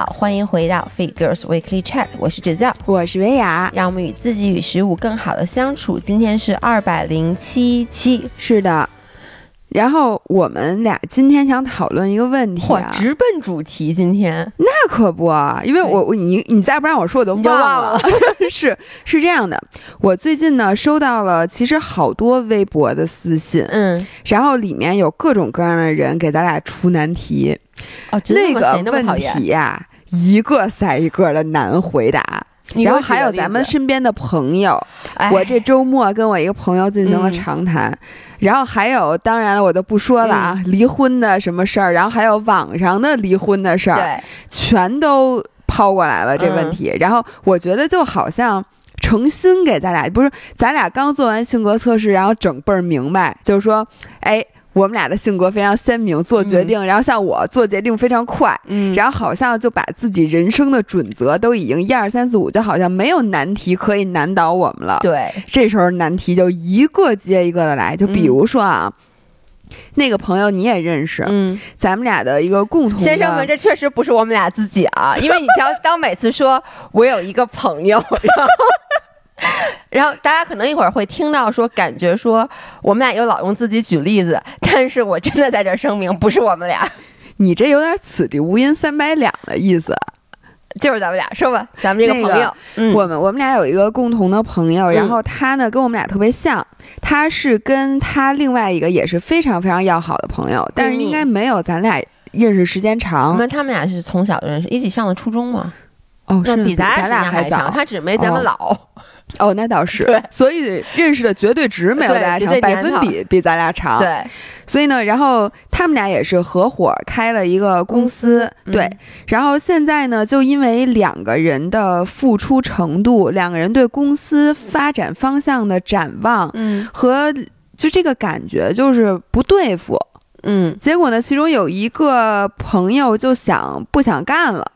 好，欢迎回到 Fit Girls Weekly Chat，我是 Giselle，我是薇娅，让我们与自己与食物更好的相处。今天是二百零七期，是的。然后我们俩今天想讨论一个问题啊，直奔主题。今天那可不，因为我我你你再不让我说，我都忘了。是是这样的，我最近呢收到了其实好多微博的私信，嗯，然后里面有各种各样的人给咱俩出难题。哦，那个问题呀，一个赛一个的难回答。然后还有咱们身边的朋友，我这周末跟我一个朋友进行了长谈，然后还有当然了，我就不说了啊，离婚的什么事儿，然后还有网上的离婚的事儿，全都抛过来了这问题。然后我觉得就好像诚心给咱俩，不是咱俩刚做完性格测试，然后整倍儿明白，就是说，哎。我们俩的性格非常鲜明，做决定，然后像我做决定非常快，嗯，然后好像就把自己人生的准则都已经一二三四五，就好像没有难题可以难倒我们了。对，这时候难题就一个接一个的来，就比如说啊，那个朋友你也认识，嗯，咱们俩的一个共同先生们，这确实不是我们俩自己啊，因为你只要当每次说我有一个朋友，然后。然后大家可能一会儿会听到说，感觉说我们俩又老用自己举例子，但是我真的在这声明，不是我们俩。你这有点此地无银三百两的意思，就是咱们俩说吧，咱们这个朋友，我们我们俩有一个共同的朋友，然后他呢跟我们俩特别像，他是跟他另外一个也是非常非常要好的朋友，但是应该没有咱俩认识时间长。他们俩是从小就认识，一起上的初中嘛。哦，那比咱俩还长，他只没咱们老。哦，那倒是。对，所以认识的绝对值没有咱俩长，百分比比咱俩长。对，所以呢，然后他们俩也是合伙开了一个公司。对，然后现在呢，就因为两个人的付出程度，两个人对公司发展方向的展望，嗯，和就这个感觉就是不对付。嗯，结果呢，其中有一个朋友就想不想干了。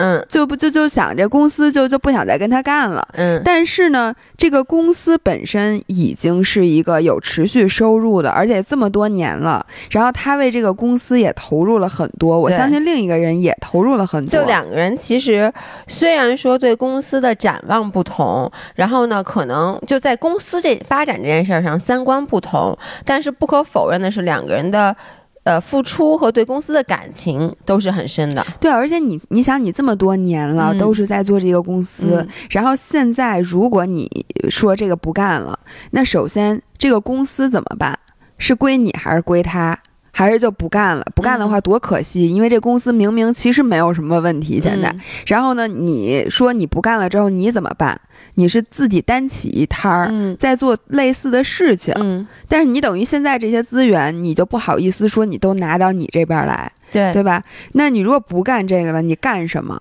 嗯，就不就就想这公司就就不想再跟他干了。嗯，但是呢，这个公司本身已经是一个有持续收入的，而且这么多年了。然后他为这个公司也投入了很多，我相信另一个人也投入了很多。就两个人其实虽然说对公司的展望不同，然后呢，可能就在公司这发展这件事上三观不同，但是不可否认的是两个人的。呃，付出和对公司的感情都是很深的。对，而且你你想，你这么多年了都是在做这个公司，然后现在如果你说这个不干了，那首先这个公司怎么办？是归你还是归他？还是就不干了？不干的话多可惜，因为这公司明明其实没有什么问题现在。然后呢，你说你不干了之后你怎么办？你是自己单起一摊儿，在做类似的事情，但是你等于现在这些资源，你就不好意思说你都拿到你这边来，对对吧？那你如果不干这个了，你干什么？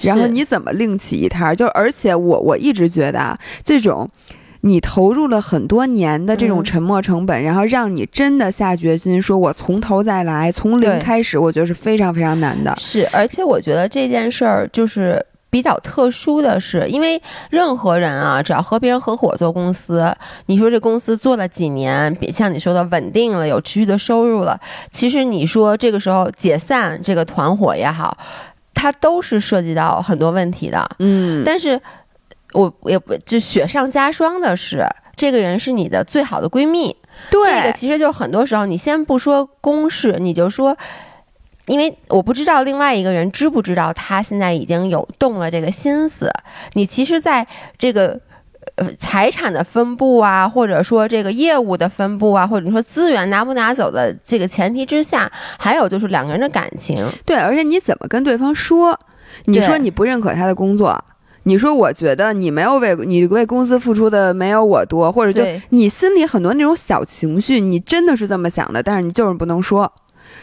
然后你怎么另起一摊儿？就而且我我一直觉得啊，这种你投入了很多年的这种沉没成本，然后让你真的下决心说我从头再来，从零开始，我觉得是非常非常难的。是，而且我觉得这件事儿就是。比较特殊的是，因为任何人啊，只要和别人合伙做公司，你说这公司做了几年，像你说的稳定了，有持续的收入了，其实你说这个时候解散这个团伙也好，它都是涉及到很多问题的。嗯，但是我也不就雪上加霜的是，这个人是你的最好的闺蜜。对，这个其实就很多时候，你先不说公事，你就说。因为我不知道另外一个人知不知道，他现在已经有动了这个心思。你其实，在这个呃财产的分布啊，或者说这个业务的分布啊，或者你说资源拿不拿走的这个前提之下，还有就是两个人的感情。对，而且你怎么跟对方说？你说你不认可他的工作，你说我觉得你没有为你为公司付出的没有我多，或者就你心里很多那种小情绪，你真的是这么想的，但是你就是不能说。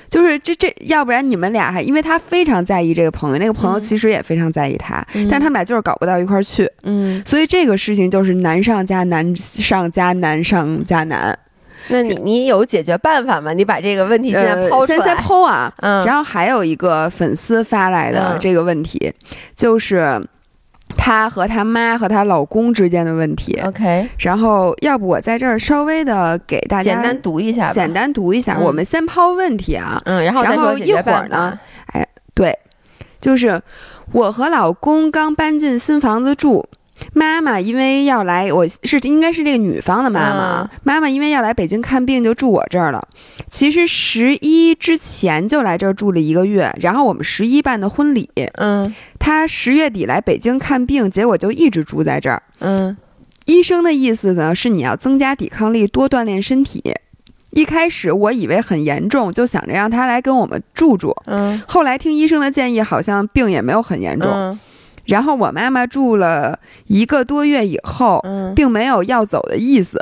就是这这，要不然你们俩还，因为他非常在意这个朋友，那个朋友其实也非常在意他，但是他们俩就是搞不到一块儿去，嗯，所以这个事情就是难上加难上加难上加难。那你你有解决办法吗？你把这个问题现在抛出来，先先抛啊，嗯，然后还有一个粉丝发来的这个问题，就是。她和她妈和她老公之间的问题，OK。然后，要不我在这儿稍微的给大家简单读一下，简单读一下。我们先抛问题啊，嗯，然后然后一会儿呢，哎，对，就是我和老公刚搬进新房子住。妈妈因为要来，我是应该是这个女方的妈妈。妈妈因为要来北京看病，就住我这儿了。其实十一之前就来这儿住了一个月，然后我们十一办的婚礼。嗯，她十月底来北京看病，结果就一直住在这儿。嗯，医生的意思呢是你要增加抵抗力，多锻炼身体。一开始我以为很严重，就想着让她来跟我们住住。嗯，后来听医生的建议，好像病也没有很严重。然后我妈妈住了一个多月以后，并没有要走的意思。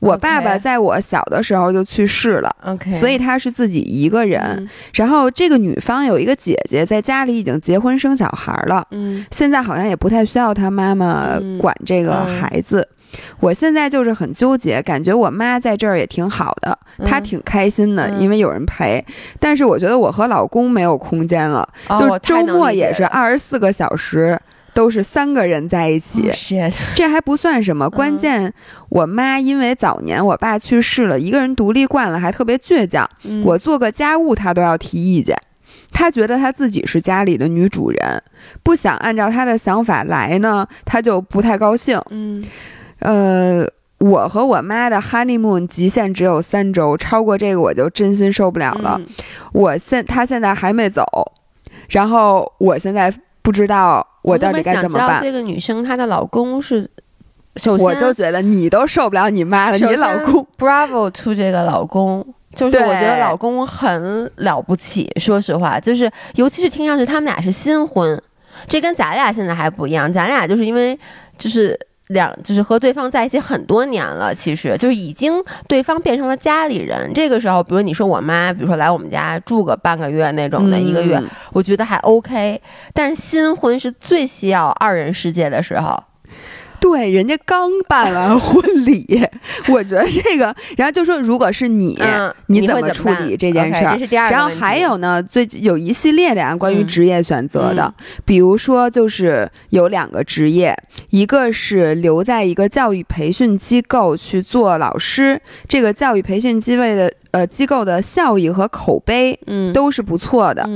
我爸爸在我小的时候就去世了，OK，所以他是自己一个人。然后这个女方有一个姐姐在家里已经结婚生小孩了，嗯，现在好像也不太需要她妈妈管这个孩子。我现在就是很纠结，感觉我妈在这儿也挺好的，她挺开心的，因为有人陪。但是我觉得我和老公没有空间了，就周末也是二十四个小时都是三个人在一起。这还不算什么，关键我妈因为早年我爸去世了，一个人独立惯了，还特别倔强。我做个家务，她都要提意见。她觉得她自己是家里的女主人，不想按照她的想法来呢，她就不太高兴。嗯。呃，我和我妈的 honeymoon 极限只有三周，超过这个我就真心受不了了。我现他现在还没走，然后我现在不知道我到底该怎么办。这个女生她的老公是，首先我就觉得你都受不了你妈了，你老公 bravo to 这个老公，就是我觉得老公很了不起。说实话，就是尤其是听上去他们俩是新婚，这跟咱俩现在还不一样，咱俩就是因为就是。两就是和对方在一起很多年了，其实就是已经对方变成了家里人。这个时候，比如你说我妈，比如说来我们家住个半个月那种的一个月，我觉得还 OK。但是新婚是最需要二人世界的时候。对，人家刚办完婚礼，我觉得这个，然后就说，如果是你，你怎么处理这件事儿？这是第二然后还有呢，最近有一系列的呀，关于职业选择的，比如说就是有两个职业，一个是留在一个教育培训机构去做老师，这个教育培训机位的呃机构的效益和口碑，嗯，都是不错的。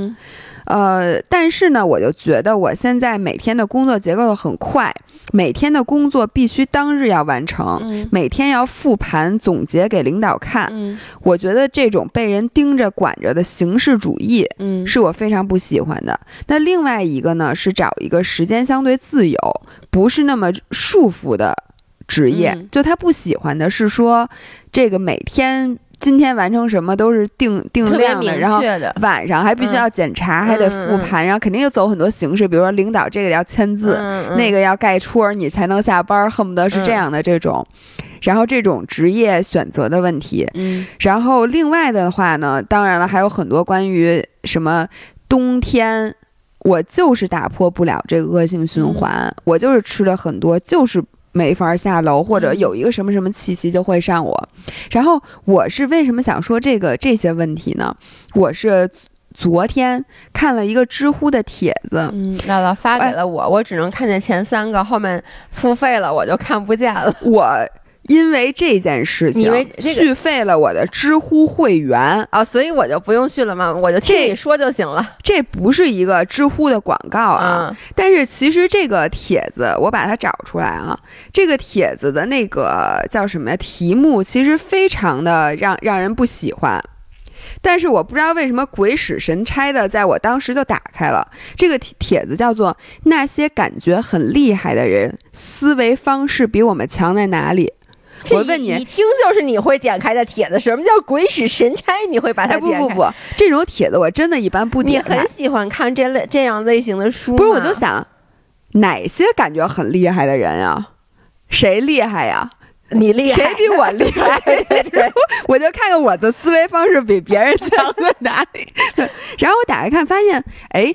呃，但是呢，我就觉得我现在每天的工作节奏很快，每天的工作必须当日要完成，每天要复盘总结给领导看。我觉得这种被人盯着管着的形式主义，是我非常不喜欢的。那另外一个呢，是找一个时间相对自由、不是那么束缚的职业。就他不喜欢的是说，这个每天。今天完成什么都是定定量的，然后晚上还必须要检查，还得复盘，然后肯定又走很多形式，比如说领导这个要签字，那个要盖戳，你才能下班，恨不得是这样的这种。然后这种职业选择的问题，然后另外的话呢，当然了，还有很多关于什么冬天，我就是打破不了这个恶性循环，我就是吃了很多，就是。没法下楼，或者有一个什么什么气息就会上我。然后我是为什么想说这个这些问题呢？我是昨天看了一个知乎的帖子，嗯，姥姥发给了我，我只能看见前三个，后面付费了我就看不见了。我。因为这件事情，因为续费了我的知乎会员啊，所以我就不用续了吗？我就听你说就行了。这不是一个知乎的广告啊，但是其实这个帖子我把它找出来啊，这个帖子的那个叫什么呀？题目其实非常的让让人不喜欢，但是我不知道为什么鬼使神差的，在我当时就打开了这个帖子，叫做“那些感觉很厉害的人思维方式比我们强在哪里”。我问你，一听就是你会点开的帖子。什么叫鬼使神差？你会把它点开？不不不，这种帖子我真的一般不点开。你很喜欢看这类这样类型的书？不是，我就想哪些感觉很厉害的人呀？谁厉害呀？你厉害？谁比我厉害？我就看看我的思维方式比别人强在哪里。然后我打开看，发现，哎，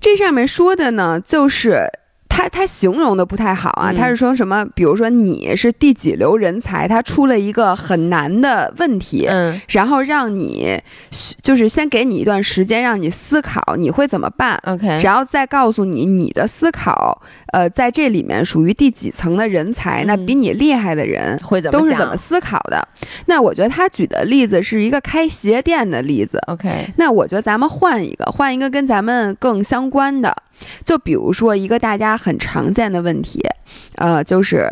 这上面说的呢，就是。他他形容的不太好啊，他是说什么？比如说你是第几流人才，他出了一个很难的问题，嗯，然后让你就是先给你一段时间让你思考你会怎么办，OK，然后再告诉你你的思考，呃，在这里面属于第几层的人才，那比你厉害的人会怎么都是怎么思考的？那我觉得他举的例子是一个开鞋店的例子，OK，那我觉得咱们换一个，换一个跟咱们更相关的。就比如说一个大家很常见的问题，呃，就是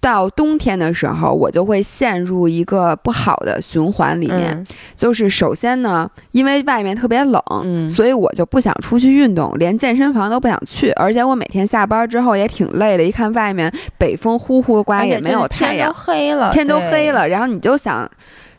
到冬天的时候，我就会陷入一个不好的循环里面。就是首先呢，因为外面特别冷，所以我就不想出去运动，连健身房都不想去。而且我每天下班之后也挺累的，一看外面北风呼呼刮，也没有太阳，天都黑了，天都黑了，然后你就想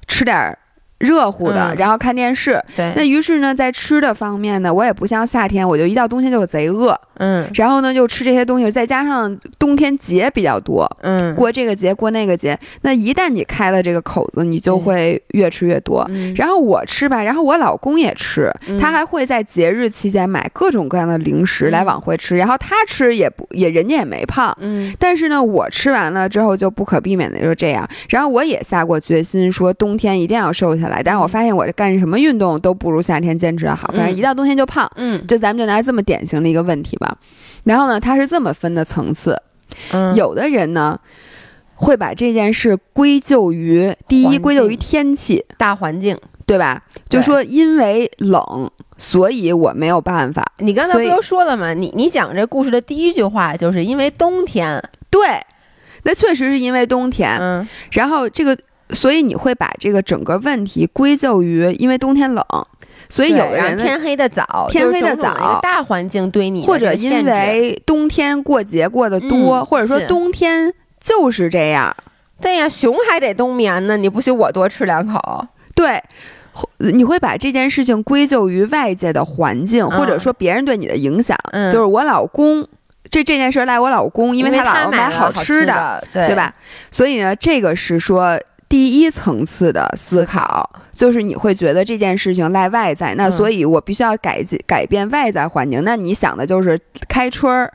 吃点。热乎的，然后看电视。对，那于是呢，在吃的方面呢，我也不像夏天，我就一到冬天就贼饿。嗯，然后呢，就吃这些东西，再加上冬天节比较多。嗯，过这个节，过那个节，那一旦你开了这个口子，你就会越吃越多。然后我吃吧，然后我老公也吃，他还会在节日期间买各种各样的零食来往回吃。然后他吃也不也，人家也没胖。嗯，但是呢，我吃完了之后就不可避免的就是这样。然后我也下过决心，说冬天一定要瘦下来。来，但是我发现我这干什么运动都不如夏天坚持的好，反正一到冬天就胖。嗯，就咱们就拿这么典型的一个问题吧。然后呢，它是这么分的层次。嗯，有的人呢会把这件事归咎于第一，归咎于天气、大环境，对吧？就说因为冷，所以我没有办法。你刚才不都说了吗？你你讲这故事的第一句话就是因为冬天。对，那确实是因为冬天。嗯，然后这个。所以你会把这个整个问题归咎于因为冬天冷，所以有的人天黑的早，天黑的早，大环境对你或者因为冬天过节过得多，或者说冬天就是这样。对呀，熊还得冬眠呢，你不许我多吃两口。对，你会把这件事情归咎于外界的环境，或者说别人对你的影响。嗯，就是我老公，这这件事赖我老公，因为他老买好吃的，对吧？所以呢，这个是说。第一层次的思考就是你会觉得这件事情赖外在，那所以我必须要改改变外在环境。那你想的就是开春儿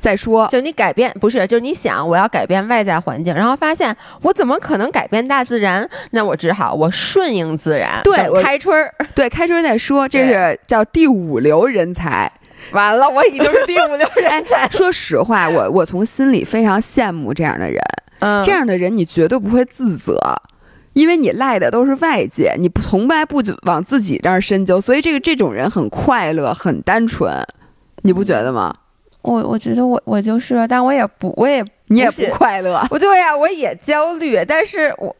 再说，就你改变不是，就是你想我要改变外在环境，然后发现我怎么可能改变大自然？那我只好我顺应自然。对，开春儿，对，开春儿再说，这是叫第五流人才。完了，我已经是第五流人才。说实话，我我从心里非常羡慕这样的人。嗯，这样的人你绝对不会自责，因为你赖的都是外界，你从来不往自己这儿深究，所以这个这种人很快乐，很单纯，你不觉得吗？我我觉得我我就是，但我也不，我也你也不快乐。不对呀，我也焦虑，但是我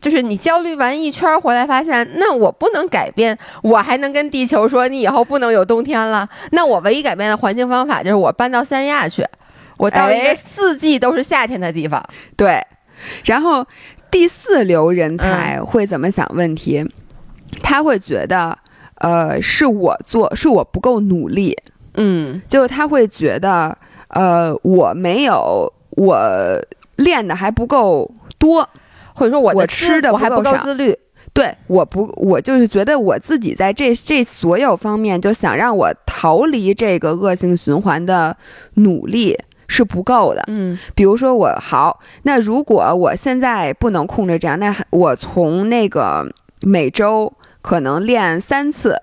就是你焦虑完一圈回来，发现那我不能改变，我还能跟地球说你以后不能有冬天了。那我唯一改变的环境方法就是我搬到三亚去。我到一个四季都是夏天的地方，对。然后第四流人才会怎么想问题？他会觉得，呃，是我做，是我不够努力。嗯，就他会觉得，呃，我没有，我练的还不够多，或者说我我吃的我还不够自律。对，我不，我就是觉得我自己在这这所有方面，就想让我逃离这个恶性循环的努力。是不够的，嗯，比如说我好，那如果我现在不能控制这样，那我从那个每周可能练三次，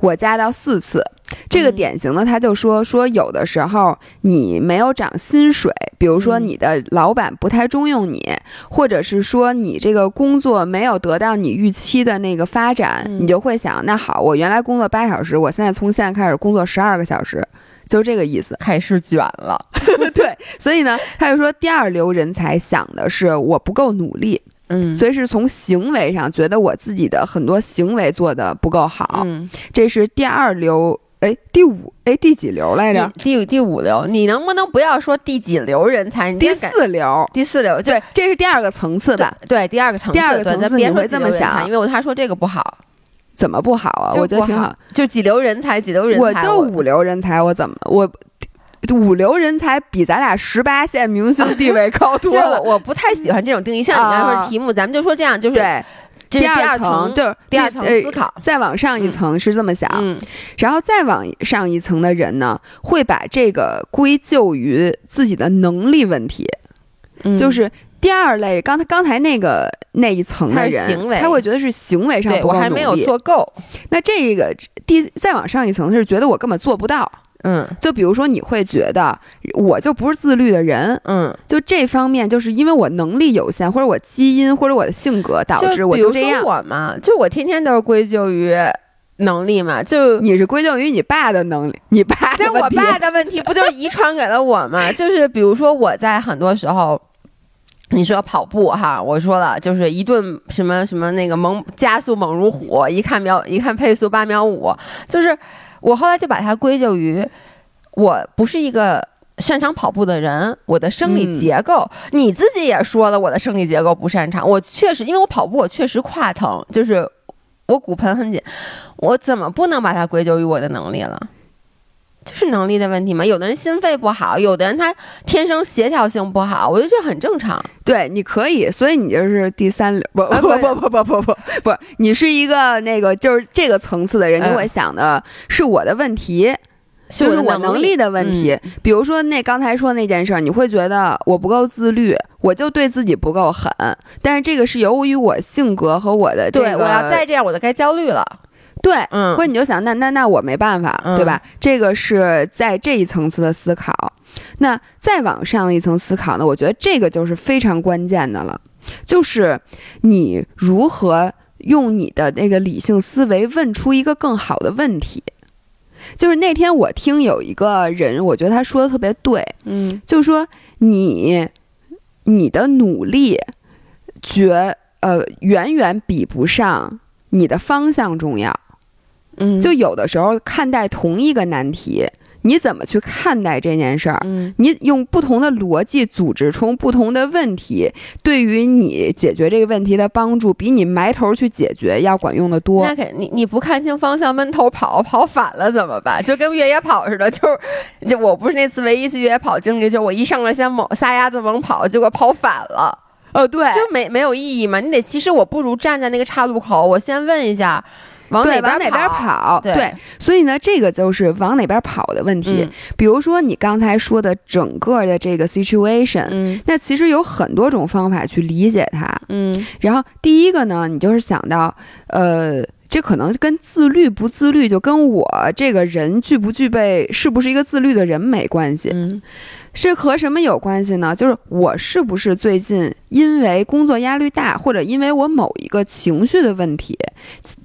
我加到四次，这个典型的他就说说有的时候你没有涨薪水，比如说你的老板不太重用你，或者是说你这个工作没有得到你预期的那个发展，你就会想，那好，我原来工作八小时，我现在从现在开始工作十二个小时。就这个意思，开始卷了。对，所以呢，他就说第二流人才想的是我不够努力，嗯，所以是从行为上觉得我自己的很多行为做的不够好，嗯，这是第二流，哎，第五，哎，第几流来着？第第五流，你能不能不要说第几流人才？第四流，第四流，对，这是第二个层次吧？对，第二个层次，第二个层次别会这么想，因为我他说这个不好。怎么不好啊？我觉得挺好，就几流人才，几流人才，我就五流人才，我怎么我五流人才比咱俩十八线明星地位高多了。我不太喜欢这种定义，像你刚才说题目，咱们就说这样，就是对，第二层就是第二层思考，再往上一层是这么想，然后再往上一层的人呢，会把这个归咎于自己的能力问题，就是第二类，刚才刚才那个那一层的人，他会觉得是行为上不够努力，做够。那这个第再往上一层是觉得我根本做不到。嗯，就比如说，你会觉得我就不是自律的人，嗯，就这方面，就是因为我能力有限，或者我基因，或者我的性格导致我就这样。我嘛，就我天天都是归咎于能力嘛，就你是归咎于你爸的能力，你爸。那我爸的问题不就是遗传给了我吗？就是比如说我在很多时候，你说跑步哈，我说了，就是一顿什么什么那个猛加速猛如虎，一看秒一看配速八秒五，就是。我后来就把它归咎于，我不是一个擅长跑步的人，我的生理结构，你自己也说了，我的生理结构不擅长。我确实，因为我跑步，我确实胯疼，就是我骨盆很紧，我怎么不能把它归咎于我的能力了？就是能力的问题嘛有的人心肺不好有的人他天生协调性不好我觉得这很正常。对你可以所以你就是第三不不不不不。不不不你是一个那个就是这个层次的人就会想的是我的问题就是我能力的问题。比如说那刚才说那件事儿你会觉得我不够自律我就对自己不够狠但是这个是由于我性格和我的对我要再这样我就该焦虑了。对，嗯，或者你就想，那那那我没办法，对吧？这个是在这一层次的思考。那再往上一层思考呢？我觉得这个就是非常关键的了，就是你如何用你的那个理性思维问出一个更好的问题。就是那天我听有一个人，我觉得他说的特别对，嗯，就是说你你的努力绝呃远远比不上你的方向重要。嗯，就有的时候看待同一个难题，你怎么去看待这件事儿？嗯，你用不同的逻辑组织出不同的问题，对于你解决这个问题的帮助，比你埋头去解决要管用的多。那肯你你不看清方向，闷头跑，跑反了怎么办？就跟越野跑似的，就是就我不是那次唯一次越野跑经历，就我一上来先猛撒丫子猛跑，结果跑反了。哦，对，就没没有意义嘛？你得其实我不如站在那个岔路口，我先问一下。往哪往哪边跑？对，所以呢，这个就是往哪边跑的问题。比如说你刚才说的整个的这个 situation，那其实有很多种方法去理解它。嗯，然后第一个呢，你就是想到，呃，这可能跟自律不自律，就跟我这个人具不具备，是不是一个自律的人没关系。嗯。是和什么有关系呢？就是我是不是最近因为工作压力大，或者因为我某一个情绪的问题，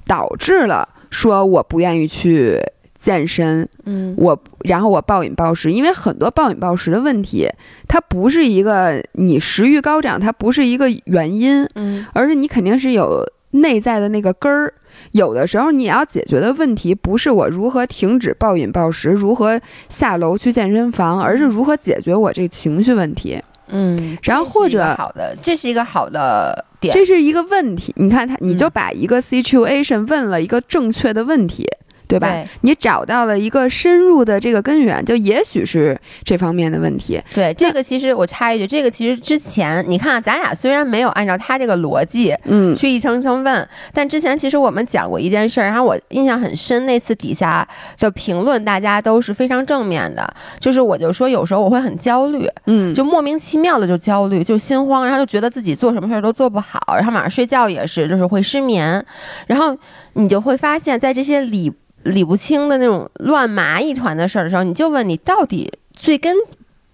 导致了说我不愿意去健身？嗯，我然后我暴饮暴食，因为很多暴饮暴食的问题，它不是一个你食欲高涨，它不是一个原因，嗯，而是你肯定是有内在的那个根儿。有的时候你要解决的问题不是我如何停止暴饮暴食，如何下楼去健身房，而是如何解决我这情绪问题。嗯，然后或者好的，这是一个好的点，这是一个问题。你看他，你就把一个 situation 问了一个正确的问题。对吧？你找到了一个深入的这个根源，就也许是这方面的问题。对，这个其实我插一句，这个其实之前你看，咱俩虽然没有按照他这个逻辑，嗯，去一层层问，但之前其实我们讲过一件事儿，然后我印象很深，那次底下的评论大家都是非常正面的，就是我就说有时候我会很焦虑，嗯，就莫名其妙的就焦虑，就心慌，然后就觉得自己做什么事儿都做不好，然后晚上睡觉也是，就是会失眠，然后你就会发现，在这些理。理不清的那种乱麻一团的事儿的时候，你就问你到底最根，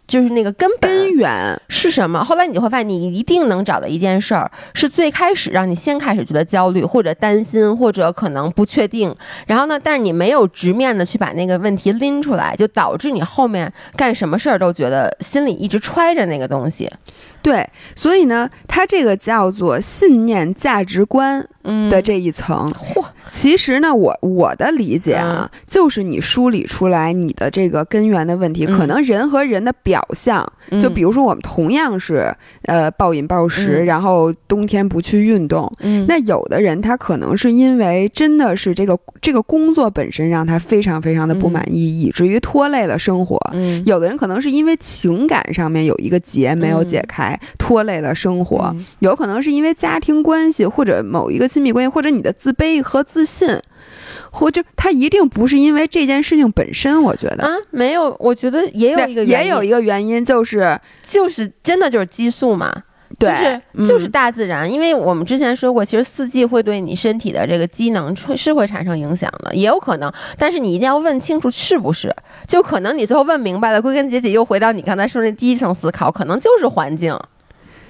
就是那个根根源是什么？后来你就会发现，你一定能找到一件事儿，是最开始让你先开始觉得焦虑或者担心或者可能不确定。然后呢，但是你没有直面的去把那个问题拎出来，就导致你后面干什么事儿都觉得心里一直揣着那个东西。对，所以呢，它这个叫做信念价值观的这一层。嚯！其实呢，我我的理解啊，就是你梳理出来你的这个根源的问题，可能人和人的表象，就比如说我们同样是呃暴饮暴食，然后冬天不去运动，那有的人他可能是因为真的是这个这个工作本身让他非常非常的不满意，以至于拖累了生活。有的人可能是因为情感上面有一个结没有解开，拖累了生活。有可能是因为家庭关系或者某一个亲密关系，或者你的自卑和自信，或者他一定不是因为这件事情本身。我觉得啊，没有，我觉得也有一个也有一个原因，就是就是真的就是激素嘛，就是就是大自然。因为我们之前说过，其实四季会对你身体的这个机能是会产生影响的，也有可能。但是你一定要问清楚是不是，就可能你最后问明白了，归根结底又回到你刚才说那第一层思考，可能就是环境。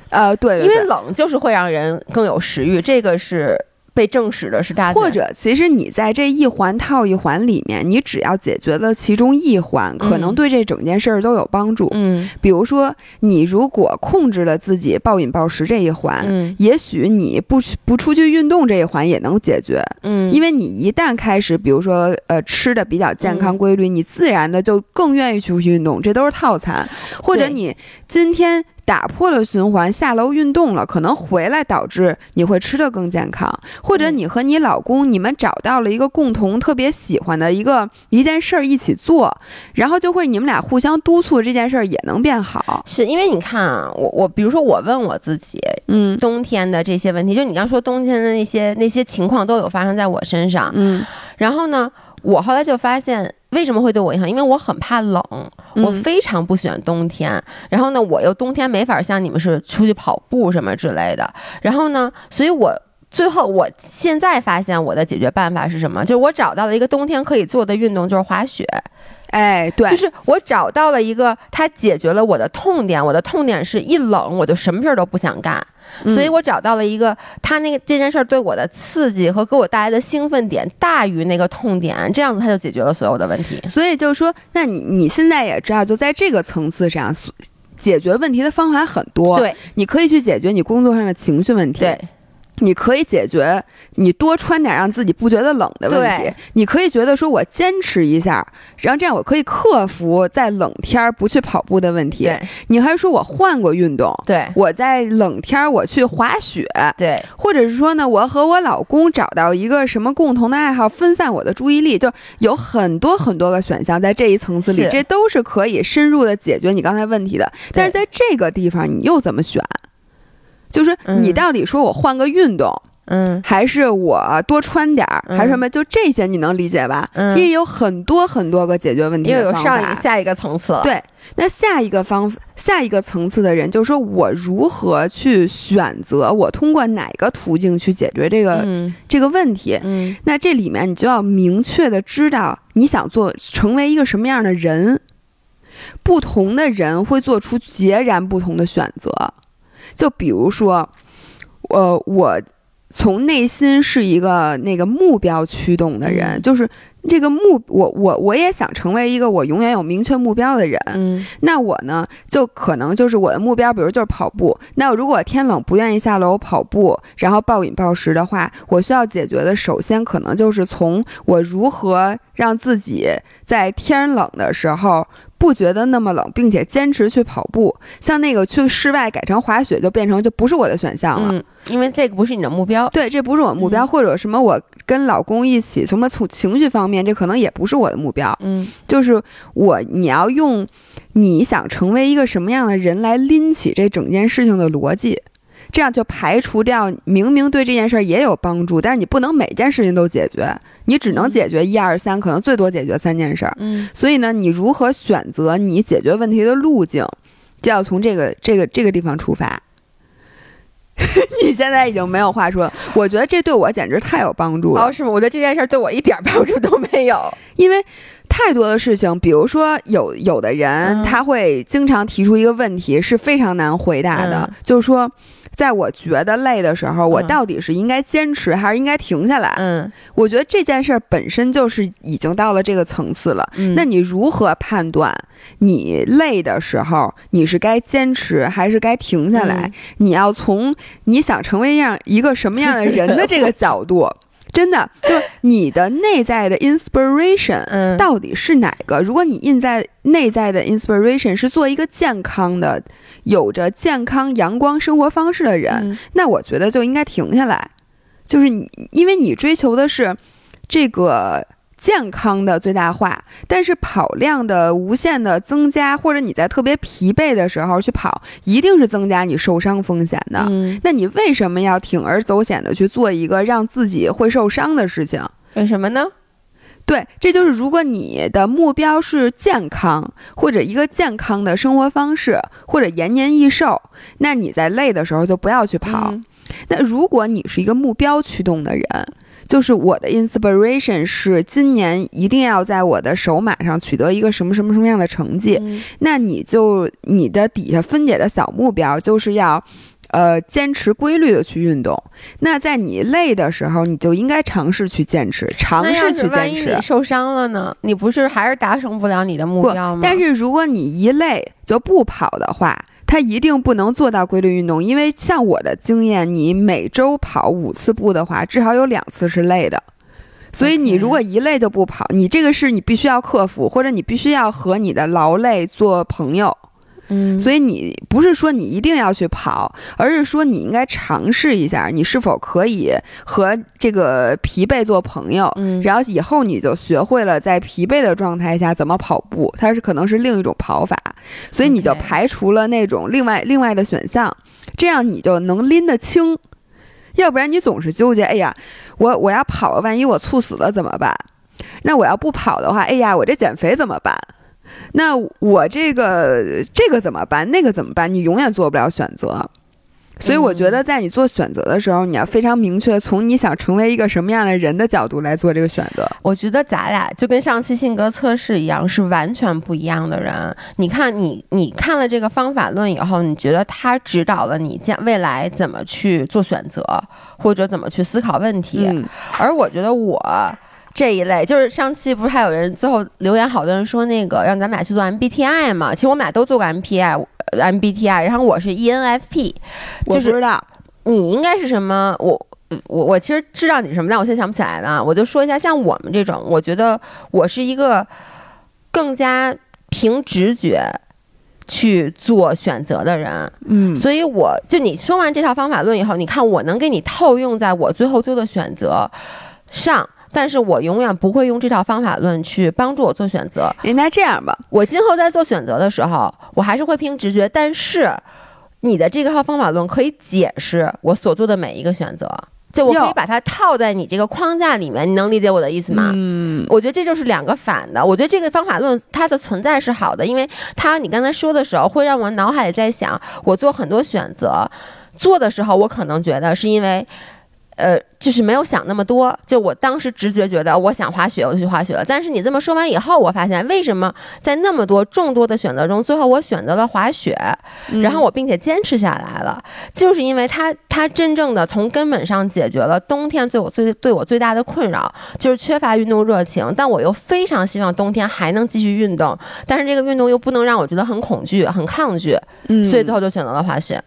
呃，对，因为冷就是会让人更有食欲，这个是。被证实的是大，或者其实你在这一环套一环里面，你只要解决了其中一环，可能对这整件事儿都有帮助。嗯，比如说你如果控制了自己暴饮暴食这一环，嗯，也许你不不出去运动这一环也能解决。嗯，因为你一旦开始，比如说呃吃的比较健康规律，你自然的就更愿意去运动，这都是套餐。或者你今天。打破了循环，下楼运动了，可能回来导致你会吃的更健康，或者你和你老公你们找到了一个共同特别喜欢的一个一件事儿一起做，然后就会你们俩互相督促这件事儿也能变好。是因为你看啊，我我比如说我问我自己，嗯，冬天的这些问题，就你刚说冬天的那些那些情况都有发生在我身上，嗯，然后呢，我后来就发现。为什么会对我影响？因为我很怕冷，我非常不喜欢冬天。然后呢，我又冬天没法像你们是出去跑步什么之类的。然后呢，所以我最后我现在发现我的解决办法是什么？就是我找到了一个冬天可以做的运动，就是滑雪。哎，对，就是我找到了一个，它解决了我的痛点。我的痛点是一冷我就什么事儿都不想干，所以我找到了一个，它那个这件事儿对我的刺激和给我带来的兴奋点大于那个痛点，这样子它就解决了所有的问题。所以就是说，那你你现在也知道，就在这个层次上，解决问题的方法很多。对，你可以去解决你工作上的情绪问题。对。你可以解决你多穿点让自己不觉得冷的问题。你可以觉得说我坚持一下，然后这样我可以克服在冷天儿不去跑步的问题。你还说我换过运动。对，我在冷天儿我去滑雪。对，或者是说呢，我和我老公找到一个什么共同的爱好，分散我的注意力，就有很多很多个选项在这一层次里，这都是可以深入的解决你刚才问题的。但是在这个地方，你又怎么选？就是你到底说我换个运动，嗯，还是我多穿点儿，还是什么？就这些你能理解吧？嗯，也有很多很多个解决问题的方法。又有上一下一个层次了。对，那下一个方下一个层次的人，就是说我如何去选择，我通过哪个途径去解决这个这个问题？嗯，那这里面你就要明确的知道你想做成为一个什么样的人，不同的人会做出截然不同的选择。就比如说，呃，我从内心是一个那个目标驱动的人，就是这个目，我我我也想成为一个我永远有明确目标的人。嗯，那我呢，就可能就是我的目标，比如就是跑步。那如果天冷不愿意下楼跑步，然后暴饮暴食的话，我需要解决的，首先可能就是从我如何让自己在天冷的时候。不觉得那么冷，并且坚持去跑步，像那个去室外改成滑雪，就变成就不是我的选项了。嗯，因为这个不是你的目标。对，这不是我目标，或者什么我跟老公一起，什么从情绪方面，这可能也不是我的目标。嗯，就是我，你要用你想成为一个什么样的人来拎起这整件事情的逻辑。这样就排除掉明明对这件事儿也有帮助，但是你不能每件事情都解决，你只能解决一二三，可能最多解决三件事儿。嗯，所以呢，你如何选择你解决问题的路径，就要从这个这个这个地方出发。你现在已经没有话说了，我觉得这对我简直太有帮助了。哦，是吗？我觉得这件事儿对我一点帮助都没有，因为太多的事情，比如说有有的人他会经常提出一个问题，是非常难回答的，就是说。在我觉得累的时候，我到底是应该坚持还是应该停下来？嗯，我觉得这件事儿本身就是已经到了这个层次了。那你如何判断你累的时候你是该坚持还是该停下来？你要从你想成为样一个什么样的人的这个角度真的，就你的内在的 inspiration 到底是哪个？如果你印在内在的 inspiration 是做一个健康的、有着健康阳光生活方式的人，那我觉得就应该停下来。就是你，因为你追求的是这个。健康的最大化，但是跑量的无限的增加，或者你在特别疲惫的时候去跑，一定是增加你受伤风险的。那你为什么要铤而走险的去做一个让自己会受伤的事情？为什么呢？对，这就是如果你的目标是健康，或者一个健康的生活方式，或者延年益寿，那你在累的时候就不要去跑。那如果你是一个目标驱动的人。就是我的 inspiration 是今年一定要在我的首马上取得一个什么什么什么样的成绩，那你就你的底下分解的小目标就是要，呃，坚持规律的去运动。那在你累的时候，你就应该尝试去坚持，尝试去坚持。你受伤了呢？你不是还是达成不了你的目标吗？但是如果你一累就不跑的话。他一定不能做到规律运动，因为像我的经验，你每周跑五次步的话，至少有两次是累的。所以你如果一累就不跑，你这个是你必须要克服，或者你必须要和你的劳累做朋友。嗯，所以你不是说你一定要去跑，而是说你应该尝试一下，你是否可以和这个疲惫做朋友。嗯，然后以后你就学会了在疲惫的状态下怎么跑步，它是可能是另一种跑法，所以你就排除了那种另外另外的选项，这样你就能拎得清。要不然你总是纠结，哎呀，我我要跑了，万一我猝死了怎么办？那我要不跑的话，哎呀，我这减肥怎么办？那我这个这个怎么办？那个怎么办？你永远做不了选择，所以我觉得在你做选择的时候，你要非常明确，从你想成为一个什么样的人的角度来做这个选择。我觉得咱俩就跟上期性格测试一样，是完全不一样的人。你看，你你看了这个方法论以后，你觉得他指导了你将未来怎么去做选择，或者怎么去思考问题，而我觉得我。这一类就是上期不是还有人最后留言，好多人说那个让咱们俩去做 MBTI 嘛？其实我们俩都做过 MBTI，MBTI，然后我是 ENFP，我不知道你应该是什么？我我我其实知道你是什么，但我现在想不起来了。我就说一下，像我们这种，我觉得我是一个更加凭直觉去做选择的人，嗯，所以我就你说完这套方法论以后，你看我能给你套用在我最后做的选择上。但是我永远不会用这套方法论去帮助我做选择。应该这样吧，我今后在做选择的时候，我还是会凭直觉。但是，你的这个套方法论可以解释我所做的每一个选择，就我可以把它套在你这个框架里面。你能理解我的意思吗？嗯，我觉得这就是两个反的。我觉得这个方法论它的存在是好的，因为它你刚才说的时候会让我脑海里在想，我做很多选择，做的时候我可能觉得是因为。呃，就是没有想那么多，就我当时直觉觉得我想滑雪，我就去滑雪了。但是你这么说完以后，我发现为什么在那么多众多的选择中，最后我选择了滑雪，然后我并且坚持下来了，就是因为它它真正的从根本上解决了冬天对我最对我最大的困扰，就是缺乏运动热情。但我又非常希望冬天还能继续运动，但是这个运动又不能让我觉得很恐惧、很抗拒，所以最后就选择了滑雪。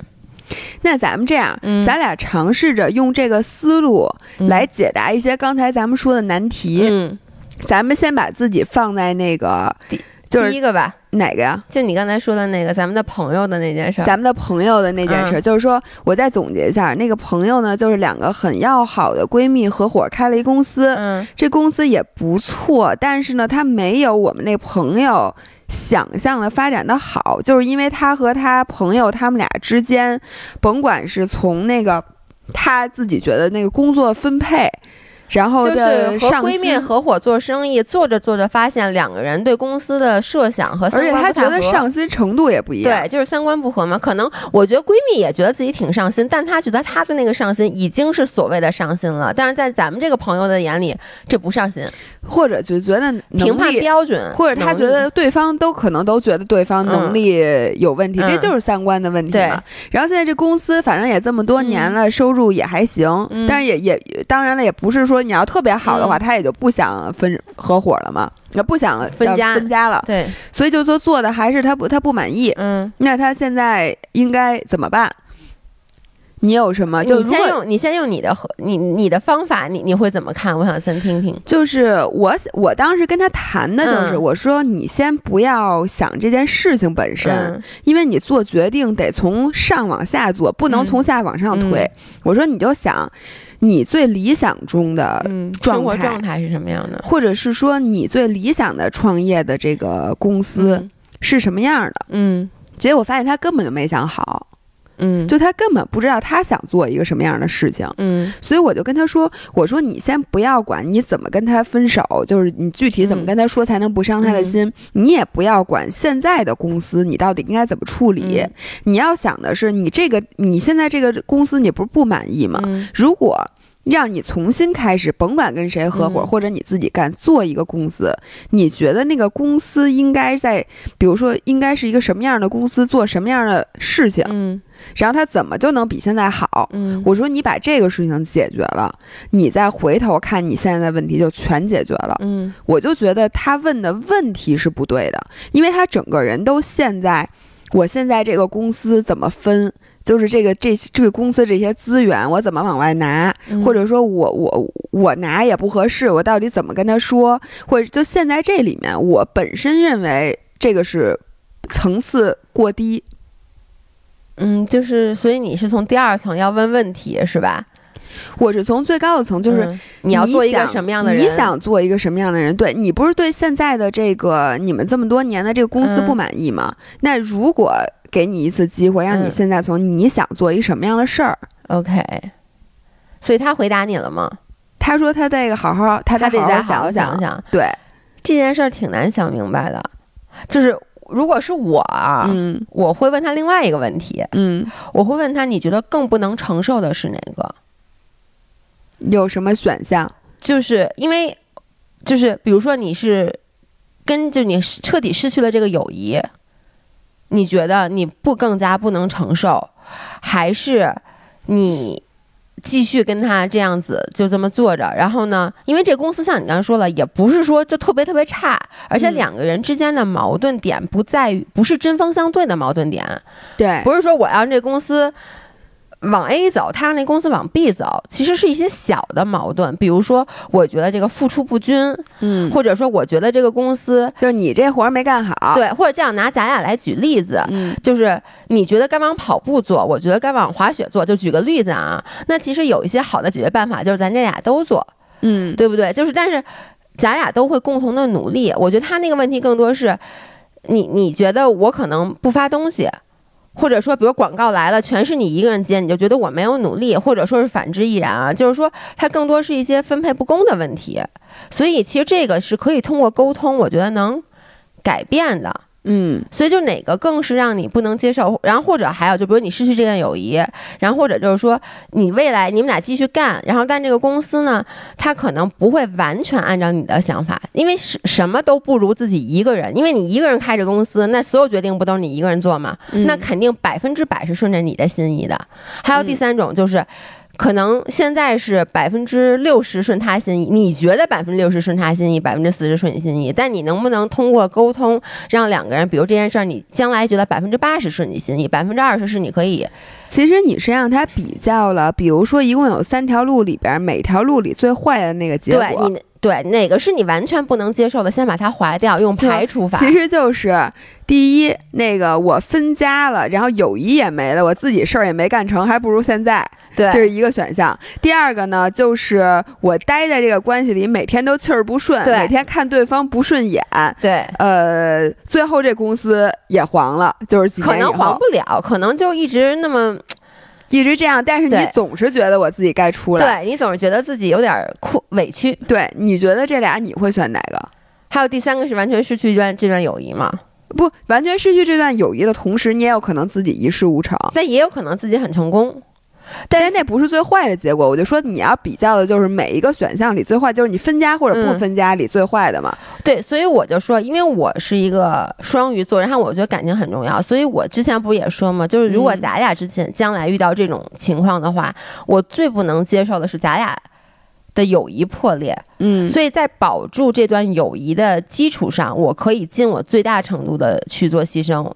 那咱们这样，咱俩尝试着用这个思路来解答一些刚才咱们说的难题。嗯，咱们先把自己放在那个第第一个吧，哪个呀？就你刚才说的那个咱们的朋友的那件事。咱们的朋友的那件事，就是说，我再总结一下，那个朋友呢，就是两个很要好的闺蜜合伙开了一公司。嗯，这公司也不错，但是呢，他没有我们那朋友。想象的发展的好，就是因为他和他朋友他们俩之间，甭管是从那个他自己觉得那个工作分配。然后就是和闺蜜合伙做生意，做着做着发现两个人对公司的设想和而且他觉得上心程度也不一样，对，就是三观不合嘛。可能我觉得闺蜜也觉得自己挺上心，但她觉得她的那个上心已经是所谓的上心了，但是在咱们这个朋友的眼里，这不上心，或者就觉得评判标准，或者她觉得对方都可能都觉得对方能力有问题，这就是三观的问题嘛。然后现在这公司反正也这么多年了，收入也还行，但是也也当然了，也不是说。你要特别好的话，他也就不想分合伙了嘛，那不想分家分家了。对，所以就说做的还是他不他不满意。嗯，那他现在应该怎么办？你有什么？就先用你先用你的和你你的方法，你你会怎么看？我想先听听。就是我我当时跟他谈的就是，我说你先不要想这件事情本身，因为你做决定得从上往下做，不能从下往上推。我说你就想你最理想中的生活状态是什么样的，或者是说你最理想的创业的这个公司是什么样的？嗯，结果发现他根本就没想好。嗯，就他根本不知道他想做一个什么样的事情，嗯，所以我就跟他说：“我说你先不要管你怎么跟他分手，就是你具体怎么跟他说才能不伤他的心，你也不要管现在的公司你到底应该怎么处理。你要想的是，你这个你现在这个公司你不是不满意吗？如果让你重新开始，甭管跟谁合伙或者你自己干，做一个公司，你觉得那个公司应该在，比如说应该是一个什么样的公司，做什么样的事情？嗯。”然后他怎么就能比现在好？嗯，我说你把这个事情解决了，你再回头看你现在的问题就全解决了。嗯，我就觉得他问的问题是不对的，因为他整个人都陷在我现在这个公司怎么分，就是这个这这个公司这些资源我怎么往外拿，或者说我我我拿也不合适，我到底怎么跟他说？或者就现在这里面，我本身认为这个是层次过低。嗯，就是，所以你是从第二层要问问题是吧？我是从最高的层，就是你要做一个什么样的人？你想做一个什么样的人？对你不是对现在的这个你们这么多年的这个公司不满意吗？那如果给你一次机会，让你现在从你想做一什么样的事儿？OK，所以他回答你了吗？他说他这个好好，他得再好好想想。对这件事儿挺难想明白的，就是。如果是我，嗯，我会问他另外一个问题，嗯，我会问他，你觉得更不能承受的是哪个？有什么选项？就是因为，就是比如说你是跟就你彻底失去了这个友谊，你觉得你不更加不能承受，还是你？继续跟他这样子就这么坐着，然后呢，因为这公司像你刚才说了，也不是说就特别特别差，而且两个人之间的矛盾点不在于不是针锋相对的矛盾点，对，不是说我让这公司。往 A 走，他让那公司往 B 走，其实是一些小的矛盾，比如说，我觉得这个付出不均，嗯，或者说，我觉得这个公司就是你这活儿没干好，对，或者这样拿咱俩来举例子，嗯，就是你觉得该往跑步做，我觉得该往滑雪做，就举个例子啊，那其实有一些好的解决办法，就是咱这俩都做，嗯，对不对？就是但是咱俩都会共同的努力，我觉得他那个问题更多是，你你觉得我可能不发东西。或者说，比如广告来了，全是你一个人接，你就觉得我没有努力，或者说是反之亦然啊。就是说，它更多是一些分配不公的问题，所以其实这个是可以通过沟通，我觉得能改变的。嗯，所以就哪个更是让你不能接受？然后或者还有，就比如你失去这段友谊，然后或者就是说你未来你们俩继续干，然后但这个公司呢，它可能不会完全按照你的想法，因为什什么都不如自己一个人，因为你一个人开着公司，那所有决定不都是你一个人做吗？那肯定百分之百是顺着你的心意的。还有第三种就是。可能现在是百分之六十顺他心意，你觉得百分之六十顺他心意，百分之四十顺你心意，但你能不能通过沟通，让两个人，比如这件事儿，你将来觉得百分之八十顺你心意，百分之二十是你可以。其实你是让他比较了，比如说一共有三条路里边，每条路里最坏的那个结果。对，你对哪个是你完全不能接受的，先把它划掉，用排除法。其实就是第一，那个我分家了，然后友谊也没了，我自己事儿也没干成，还不如现在。对，这是一个选项。第二个呢，就是我待在这个关系里，每天都气儿不顺，每天看对方不顺眼。对，呃，最后这公司也黄了，就是几年可能黄不了，可能就一直那么一直这样。但是你总是觉得我自己该出来，对你总是觉得自己有点苦委屈。对，你觉得这俩你会选哪个？还有第三个是完全失去一段这段友谊吗？不，完全失去这段友谊的同时，你也有可能自己一事无成，但也有可能自己很成功。但是那不是最坏的结果，我就说你要比较的就是每一个选项里最坏，就是你分家或者不分家里最坏的嘛。对，所以我就说，因为我是一个双鱼座，然后我觉得感情很重要，所以我之前不是也说嘛，就是如果咱俩之前将来遇到这种情况的话，我最不能接受的是咱俩的友谊破裂。嗯，所以在保住这段友谊的基础上，我可以尽我最大程度的去做牺牲。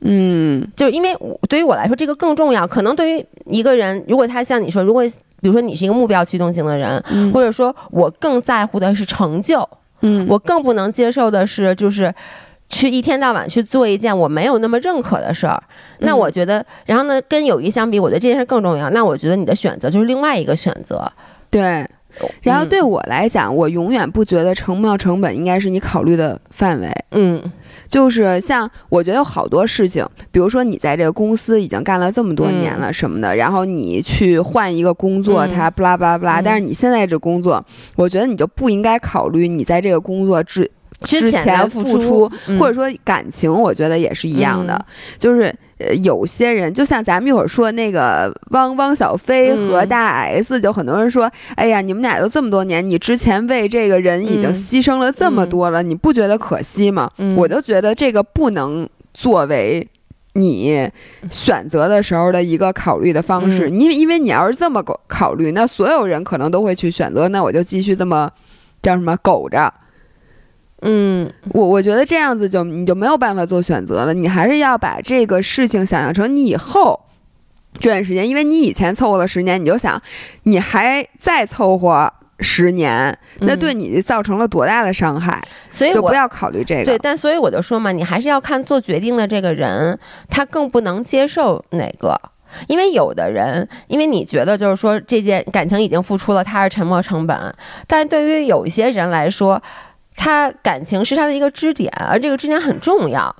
嗯，就是因为对于我来说，这个更重要。可能对于一个人，如果他像你说，如果比如说你是一个目标驱动型的人，或者说我更在乎的是成就，嗯，我更不能接受的是就是去一天到晚去做一件我没有那么认可的事儿。那我觉得，然后呢，跟友谊相比，我觉得这件事更重要。那我觉得你的选择就是另外一个选择，对。然后对我来讲，我永远不觉得成没成本应该是你考虑的范围。嗯，就是像我觉得有好多事情，比如说你在这个公司已经干了这么多年了什么的，然后你去换一个工作，它不拉不拉不拉，但是你现在这工作，我觉得你就不应该考虑你在这个工作之之前付出，或者说感情，我觉得也是一样的，就是。呃，有些人就像咱们一会儿说那个汪汪小菲和大 S，就很多人说，哎呀，你们俩都这么多年，你之前为这个人已经牺牲了这么多了，你不觉得可惜吗？我就觉得这个不能作为你选择的时候的一个考虑的方式。因为因为你要是这么考虑，那所有人可能都会去选择，那我就继续这么叫什么苟着。嗯，我我觉得这样子就你就没有办法做选择了，你还是要把这个事情想象成你以后这段时间，因为你以前凑合了十年，你就想你还再凑合十年，那对你造成了多大的伤害，所以就不要考虑这个。对，但所以我就说嘛，你还是要看做决定的这个人，他更不能接受哪个，因为有的人，因为你觉得就是说这件感情已经付出了，他是沉没成本，但对于有一些人来说。他感情是他的一个支点，而这个支点很重要。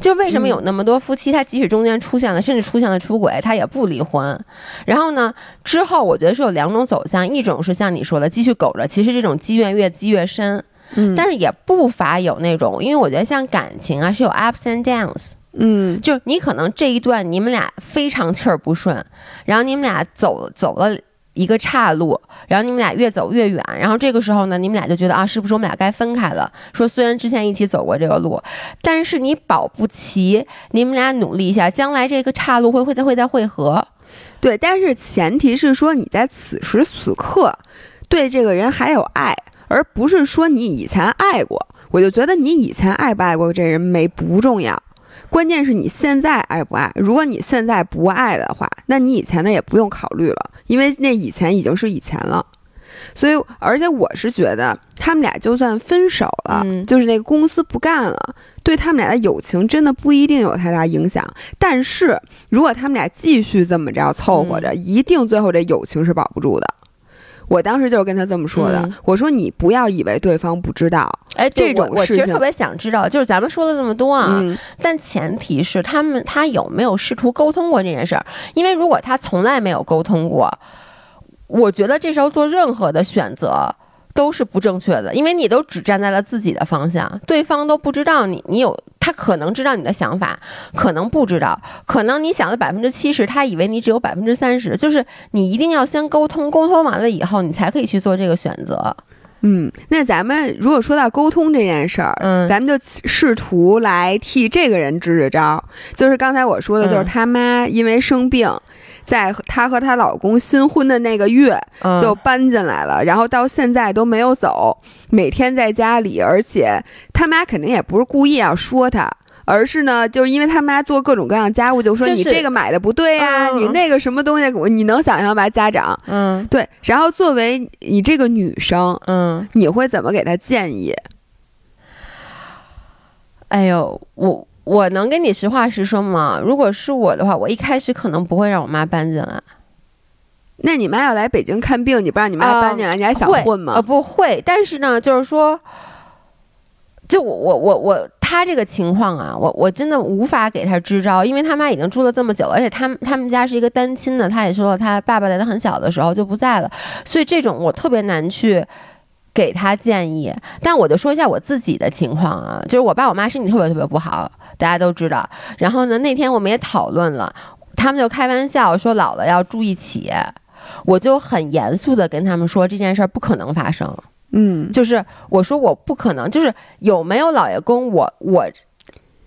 就为什么有那么多夫妻，他即使中间出现了，甚至出现了出轨，他也不离婚。然后呢，之后我觉得是有两种走向，一种是像你说的继续苟着，其实这种积怨越积越深。嗯，但是也不乏有那种，因为我觉得像感情啊是有 ups and downs。嗯，就你可能这一段你们俩非常气儿不顺，然后你们俩走走了。一个岔路，然后你们俩越走越远，然后这个时候呢，你们俩就觉得啊，是不是我们俩该分开了？说虽然之前一起走过这个路，但是你保不齐你们俩努力一下，将来这个岔路会会再会再汇合。对，但是前提是说你在此时此刻对这个人还有爱，而不是说你以前爱过。我就觉得你以前爱不爱过这人没不重要。关键是你现在爱不爱？如果你现在不爱的话，那你以前的也不用考虑了，因为那以前已经是以前了。所以，而且我是觉得，他们俩就算分手了，就是那个公司不干了，对他们俩的友情真的不一定有太大影响。但是如果他们俩继续这么着凑合着，一定最后这友情是保不住的。我当时就是跟他这么说的，我说你不要以为对方不知道，哎，这种我其实特别想知道，就是咱们说了这么多啊，但前提是他们他有没有试图沟通过这件事儿？因为如果他从来没有沟通过，我觉得这时候做任何的选择。都是不正确的，因为你都只站在了自己的方向，对方都不知道你，你有他可能知道你的想法，可能不知道，可能你想的百分之七十，他以为你只有百分之三十，就是你一定要先沟通，沟通完了以后，你才可以去做这个选择。嗯，那咱们如果说到沟通这件事儿，嗯，咱们就试图来替这个人支支招，就是刚才我说的，就是他妈因为生病。在她和她老公新婚的那个月就搬进来了，然后到现在都没有走，每天在家里，而且他妈肯定也不是故意要说她，而是呢，就是因为他妈做各种各样家务，就说你这个买的不对呀，你那个什么东西，你能想象吧？家长，嗯，对。然后作为你这个女生，嗯，你会怎么给他建议？哎呦，我。我能跟你实话实说吗？如果是我的话，我一开始可能不会让我妈搬进来。那你妈要来北京看病，你不让你妈搬进来，你还想混吗？呃，不会。但是呢，就是说，就我我我我他这个情况啊，我我真的无法给他支招，因为他妈已经住了这么久了，而且他他们家是一个单亲的，他也说了，他爸爸在他很小的时候就不在了，所以这种我特别难去。给他建议，但我就说一下我自己的情况啊，就是我爸我妈身体特别特别不好，大家都知道。然后呢，那天我们也讨论了，他们就开玩笑说老了要住一起，我就很严肃的跟他们说这件事儿不可能发生。嗯，就是我说我不可能，就是有没有老爷公，我我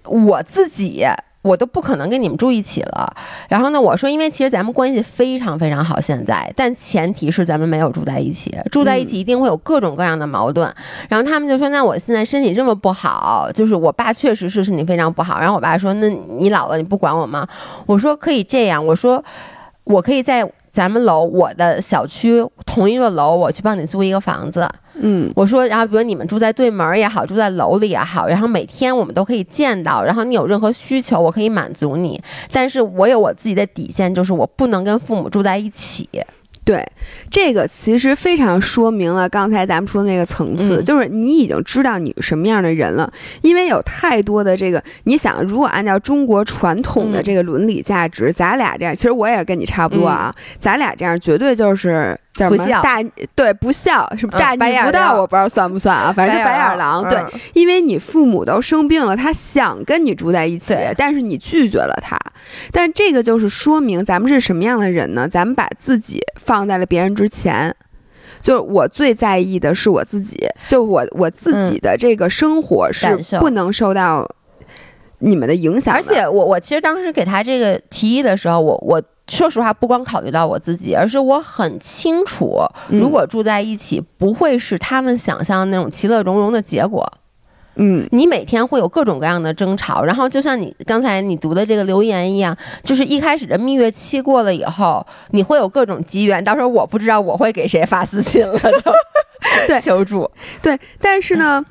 我自己我都不可能跟你们住一起了。然后呢，我说，因为其实咱们关系非常非常好，现在，但前提是咱们没有住在一起。住在一起一定会有各种各样的矛盾。然后他们就说，那我现在身体这么不好，就是我爸确实是身体非常不好。然后我爸说，那你老了你不管我吗？我说可以这样，我说我可以在。咱们楼，我的小区同一座楼，我去帮你租一个房子。嗯，我说，然后比如你们住在对门也好，住在楼里也好，然后每天我们都可以见到，然后你有任何需求，我可以满足你。但是我有我自己的底线，就是我不能跟父母住在一起。对，这个其实非常说明了刚才咱们说那个层次，就是你已经知道你是什么样的人了，因为有太多的这个，你想，如果按照中国传统的这个伦理价值，咱俩这样，其实我也是跟你差不多啊，咱俩这样绝对就是。不孝大对不孝是大逆不道，我不知道算不算啊？反正是白眼狼。对，因为你父母都生病了，他想跟你住在一起，但是你拒绝了他。但这个就是说明咱们是什么样的人呢？咱们把自己放在了别人之前，就是我最在意的是我自己，就我我自己的这个生活是不能受到你们的影响。而且我我其实当时给他这个提议的时候，我我。说实话，不光考虑到我自己，而是我很清楚，如果住在一起，不会是他们想象的那种其乐融融的结果。嗯，你每天会有各种各样的争吵，然后就像你刚才你读的这个留言一样，就是一开始的蜜月期过了以后，你会有各种机缘，到时候我不知道我会给谁发私信了，对，求助，对，但是呢，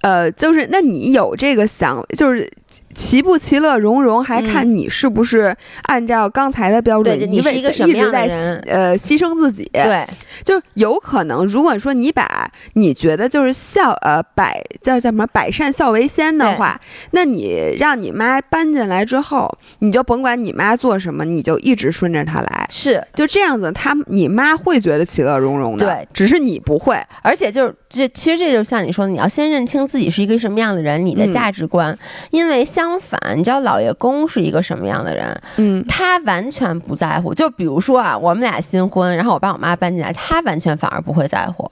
呃，就是那你有这个想，就是。其不其乐融融，还看你是不是按照刚才的标准，你是一个什么样的人？呃，牺牲自己。对，就是有可能，如果说你把你觉得就是孝呃百叫叫什么百善孝为先的话，那你让你妈搬进来之后，你就甭管你妈做什么，你就一直顺着她来。是，就这样子，他你妈会觉得其乐融融的。对，只是你不会。而且就是这，其实这就像你说的，你要先认清自己是一个什么样的人，你的价值观，因为像。相反，你知道老爷公是一个什么样的人？嗯，他完全不在乎。就比如说啊，我们俩新婚，然后我爸我妈搬进来，他完全反而不会在乎。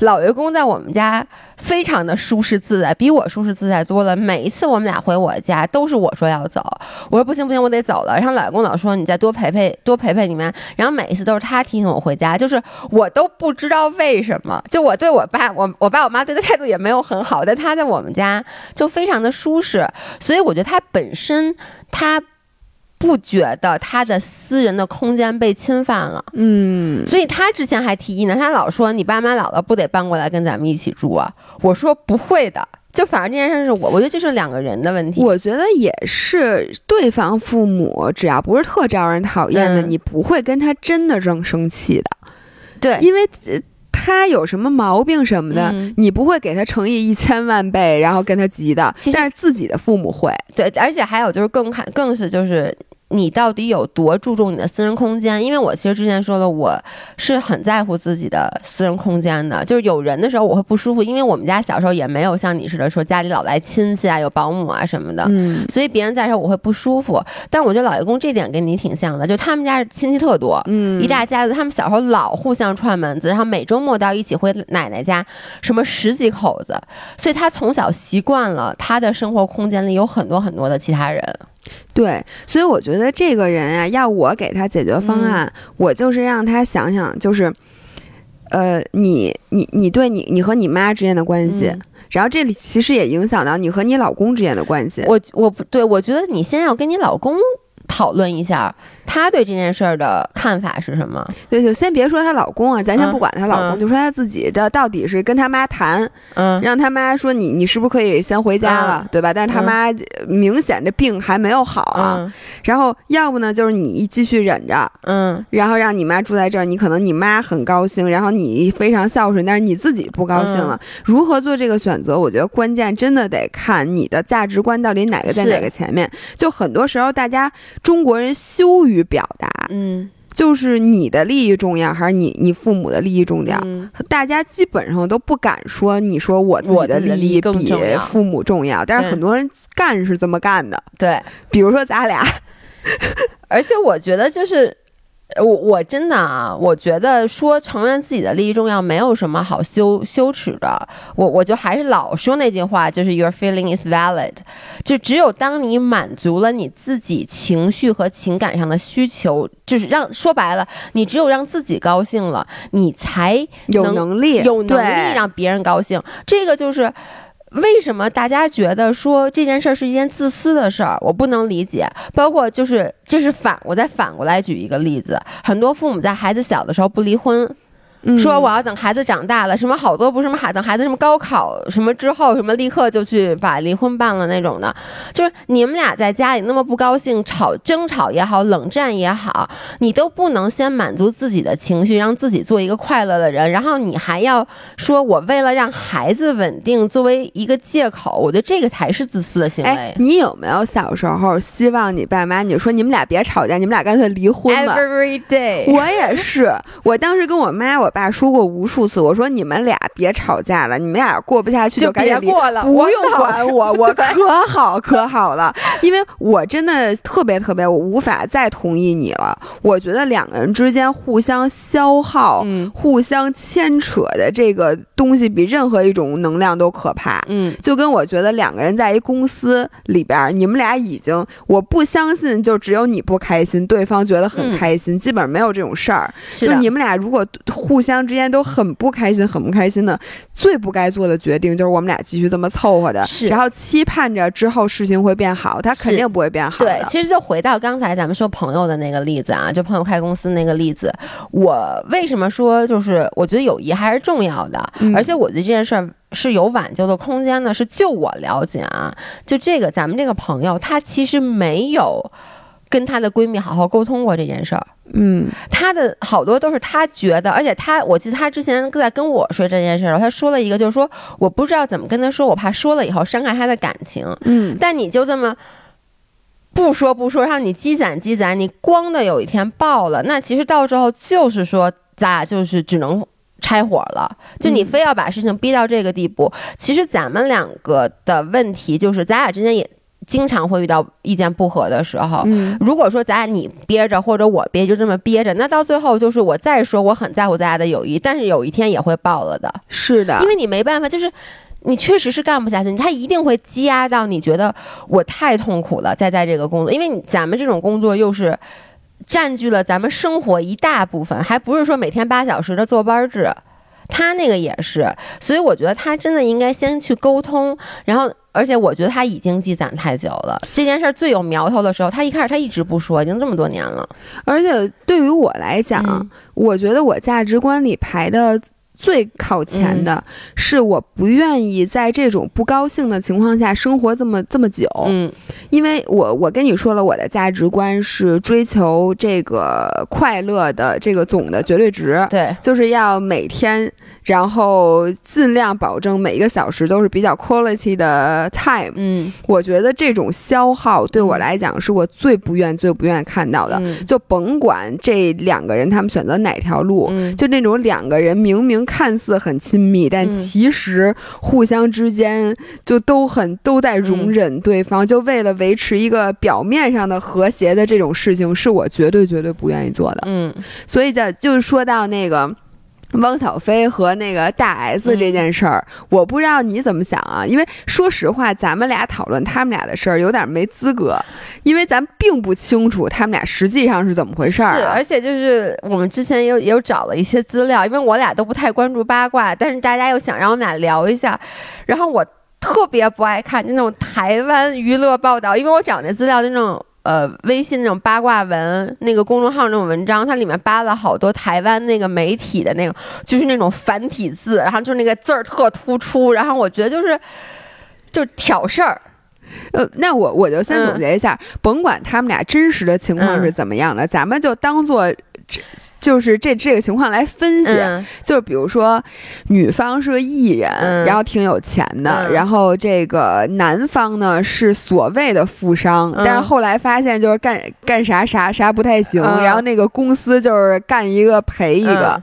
老爷公在我们家非常的舒适自在，比我舒适自在多了。每一次我们俩回我家，都是我说要走，我说不行不行，我得走了。然后老爷公老说你再多陪陪，多陪陪你们。然后每一次都是他提醒我回家，就是我都不知道为什么。就我对我爸，我我爸我妈对他态度也没有很好，但他在我们家就非常的舒适。所以我觉得他本身他。不觉得他的私人的空间被侵犯了，嗯，所以他之前还提议呢，他老说你爸妈老了不得搬过来跟咱们一起住啊？我说不会的，就反正这件事是我，我觉得这是两个人的问题。我觉得也是，对方父母只要不是特招人讨厌的，你不会跟他真的正生气的，对，因为他有什么毛病什么的，你不会给他乘以一千万倍，然后跟他急的，但是自己的父母会，对，而且还有就是更看，更是就是。你到底有多注重你的私人空间？因为我其实之前说了，我是很在乎自己的私人空间的。就是有人的时候我会不舒服，因为我们家小时候也没有像你似的说家里老来亲戚啊，有保姆啊什么的，嗯，所以别人在时候我会不舒服。但我觉得老爷公这点跟你挺像的，就他们家亲戚特多，嗯，一大家子，他们小时候老互相串门子，然后每周末都要一起回奶奶家，什么十几口子，所以他从小习惯了他的生活空间里有很多很多的其他人。对，所以我觉得这个人啊，要我给他解决方案，我就是让他想想，就是，呃，你你你对你你和你妈之间的关系，然后这里其实也影响到你和你老公之间的关系。我我不对，我觉得你先要跟你老公讨论一下。她对这件事儿的看法是什么？对，就先别说她老公啊，咱先不管她老公，就说她自己的到底是跟她妈谈，嗯，让她妈说你你是不是可以先回家了，对吧？但是她妈明显这病还没有好啊，然后要不呢就是你继续忍着，嗯，然后让你妈住在这儿，你可能你妈很高兴，然后你非常孝顺，但是你自己不高兴了，如何做这个选择？我觉得关键真的得看你的价值观到底哪个在哪个前面。就很多时候大家中国人羞于。于表达，嗯，就是你的利益重要还是你你父母的利益重要？大家基本上都不敢说，你说我自己的利益比父母重要，但是很多人干是这么干的。对，比如说咱俩，而且我觉得就是。我我真的啊，我觉得说承认自己的利益重要，没有什么好羞羞耻的。我我就还是老说那句话，就是 your feeling is valid。就只有当你满足了你自己情绪和情感上的需求，就是让说白了，你只有让自己高兴了，你才有能力有能力让别人高兴。这个就是。为什么大家觉得说这件事儿是一件自私的事儿？我不能理解。包括就是，这是反，我再反过来举一个例子，很多父母在孩子小的时候不离婚。说我要等孩子长大了，什么好多不是什么孩等孩子什么高考什么之后什么立刻就去把离婚办了那种的，就是你们俩在家里那么不高兴，吵争吵也好，冷战也好，你都不能先满足自己的情绪，让自己做一个快乐的人，然后你还要说我为了让孩子稳定作为一个借口，我觉得这个才是自私的行为。你有没有小时候希望你爸妈，你说你们俩别吵架，你们俩干脆离婚吧？Every day，我也是，我当时跟我妈我。爸说过无数次，我说你们俩别吵架了，你们俩过不下去就赶紧离，不用管我，我可好可好了，因为我真的特别特别，我无法再同意你了。我觉得两个人之间互相消耗、互相牵扯的这个东西，比任何一种能量都可怕。嗯，就跟我觉得两个人在一公司里边，你们俩已经，我不相信就只有你不开心，对方觉得很开心，基本上没有这种事儿。就你们俩如果互相。相之间都很不开心，很不开心的。最不该做的决定就是我们俩继续这么凑合着，然后期盼着之后事情会变好，他肯定不会变好。对，其实就回到刚才咱们说朋友的那个例子啊，就朋友开公司那个例子，我为什么说就是我觉得友谊还是重要的，而且我觉得这件事儿是有挽救的空间的。是就我了解啊，就这个咱们这个朋友，她其实没有跟她的闺蜜好好沟通过这件事儿。嗯，她的好多都是她觉得，而且她，我记得她之前在跟我说这件事的时候，他说了一个，就是说我不知道怎么跟她说，我怕说了以后伤害她的感情。嗯，但你就这么不说不说，让你积攒积攒，你光的有一天爆了，那其实到时候就是说咱俩就是只能拆伙了。就你非要把事情逼到这个地步，其实咱们两个的问题就是咱俩之间也。经常会遇到意见不合的时候，如果说咱俩你憋着或者我憋就这么憋着，那到最后就是我再说我很在乎咱俩的友谊，但是有一天也会爆了的。是的，因为你没办法，就是你确实是干不下去，他一定会积压到你觉得我太痛苦了，再在这个工作，因为咱们这种工作又是占据了咱们生活一大部分，还不是说每天八小时的坐班制，他那个也是，所以我觉得他真的应该先去沟通，然后。而且我觉得他已经积攒太久了。这件事儿最有苗头的时候，他一开始他一直不说，已经这么多年了。而且对于我来讲，我觉得我价值观里排的。最靠前的是，我不愿意在这种不高兴的情况下生活这么这么久。嗯，因为我我跟你说了，我的价值观是追求这个快乐的这个总的绝对值。对，就是要每天，然后尽量保证每一个小时都是比较 quality 的 time。嗯，我觉得这种消耗对我来讲是我最不愿、最不愿看到的。就甭管这两个人他们选择哪条路，就那种两个人明明。看似很亲密，但其实互相之间就都很都在容忍对方，就为了维持一个表面上的和谐的这种事情，是我绝对绝对不愿意做的。嗯，所以在就是说到那个。汪小菲和那个大 S 这件事儿，我不知道你怎么想啊？因为说实话，咱们俩讨论他们俩的事儿有点没资格，因为咱并不清楚他们俩实际上是怎么回事儿。是，而且就是我们之前也有也有找了一些资料，因为我俩都不太关注八卦，但是大家又想让我们俩聊一下，然后我特别不爱看就那种台湾娱乐报道，因为我找那资料那种。呃，微信那种八卦文，那个公众号那种文章，它里面扒了好多台湾那个媒体的那种，就是那种繁体字，然后就是那个字儿特突出，然后我觉得就是就是挑事儿。呃，那我我就先总结一下，甭管他们俩真实的情况是怎么样的，咱们就当做。就是这这个情况来分析，就是比如说，女方是个艺人，然后挺有钱的，然后这个男方呢是所谓的富商，但是后来发现就是干干啥啥啥不太行，然后那个公司就是干一个赔一个，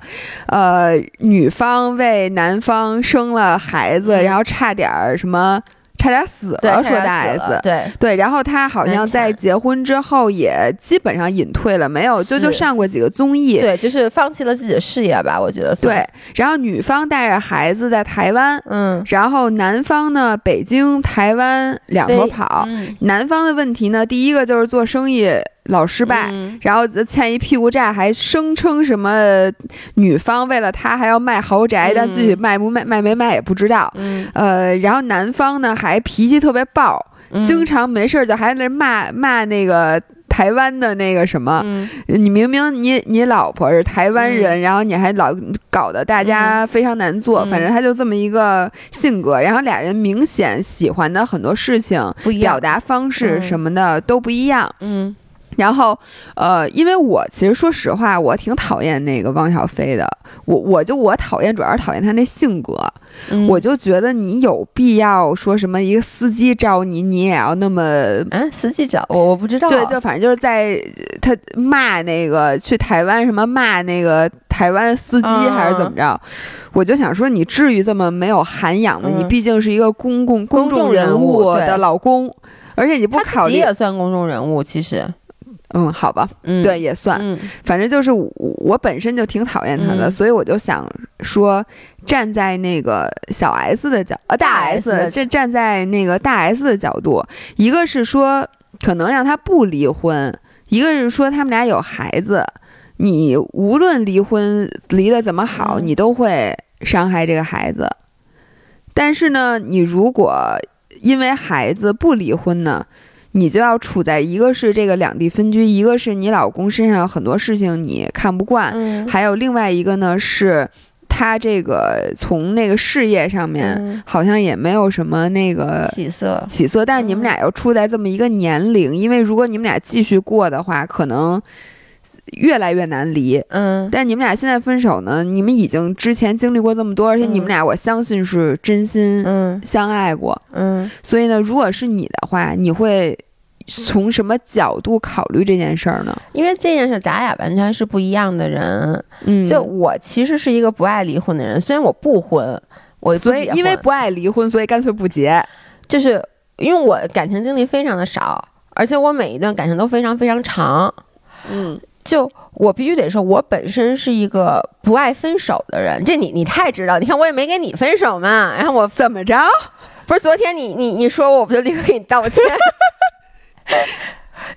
呃，女方为男方生了孩子，然后差点什么。差点死了，说大 S，对。对，然后他好像在结婚之后也基本上隐退了，没有就就上过几个综艺，对，就是放弃了自己的事业吧，我觉得。对，然后女方带着孩子在台湾，嗯，然后男方呢，北京、台湾两头跑。男方的问题呢，第一个就是做生意老失败，然后欠一屁股债，还声称什么女方为了他还要卖豪宅，但具体卖不卖卖没卖也不知道。呃，然后男方呢还脾气特别暴，经常没事就还在那骂骂那个台湾的那个什么。你明明你你老婆是台湾人，然后你还老搞得大家非常难做。反正他就这么一个性格，然后俩人明显喜欢的很多事情、表达方式什么的都不一样。嗯。然后，呃，因为我其实说实话，我挺讨厌那个汪小菲的。我我就我讨厌，主要是讨厌他那性格。我就觉得你有必要说什么一个司机招你，你也要那么啊？司机找我，我不知道。对，就反正就是在他骂那个去台湾什么骂那个台湾司机还是怎么着？我就想说，你至于这么没有涵养吗？你毕竟是一个公共公众人物的老公，而且你不考虑也算公众人物，其实。嗯，好吧，嗯，对，也算，反正就是我本身就挺讨厌他的，所以我就想说，站在那个小 S 的角，呃，大 S，这站在那个大 S 的角度，一个是说可能让他不离婚，一个是说他们俩有孩子，你无论离婚离得怎么好，你都会伤害这个孩子，但是呢，你如果因为孩子不离婚呢？你就要处在一个是这个两地分居，一个是你老公身上有很多事情你看不惯，还有另外一个呢是他这个从那个事业上面好像也没有什么那个起色。起色，但是你们俩又处在这么一个年龄，因为如果你们俩继续过的话，可能越来越难离。嗯，但你们俩现在分手呢，你们已经之前经历过这么多，而且你们俩我相信是真心相爱过。嗯，所以呢，如果是你的话，你会。从什么角度考虑这件事儿呢？因为这件事咱俩完全是不一样的人。嗯，就我其实是一个不爱离婚的人，虽然我不婚，我所以因为不爱离婚，所以干脆不结。就是因为我感情经历非常的少，而且我每一段感情都非常非常长。嗯，就我必须得说，我本身是一个不爱分手的人。这你你太知道，你看我也没跟你分手嘛。然后我怎么着？不是昨天你你你说我，我不就立刻给你道歉？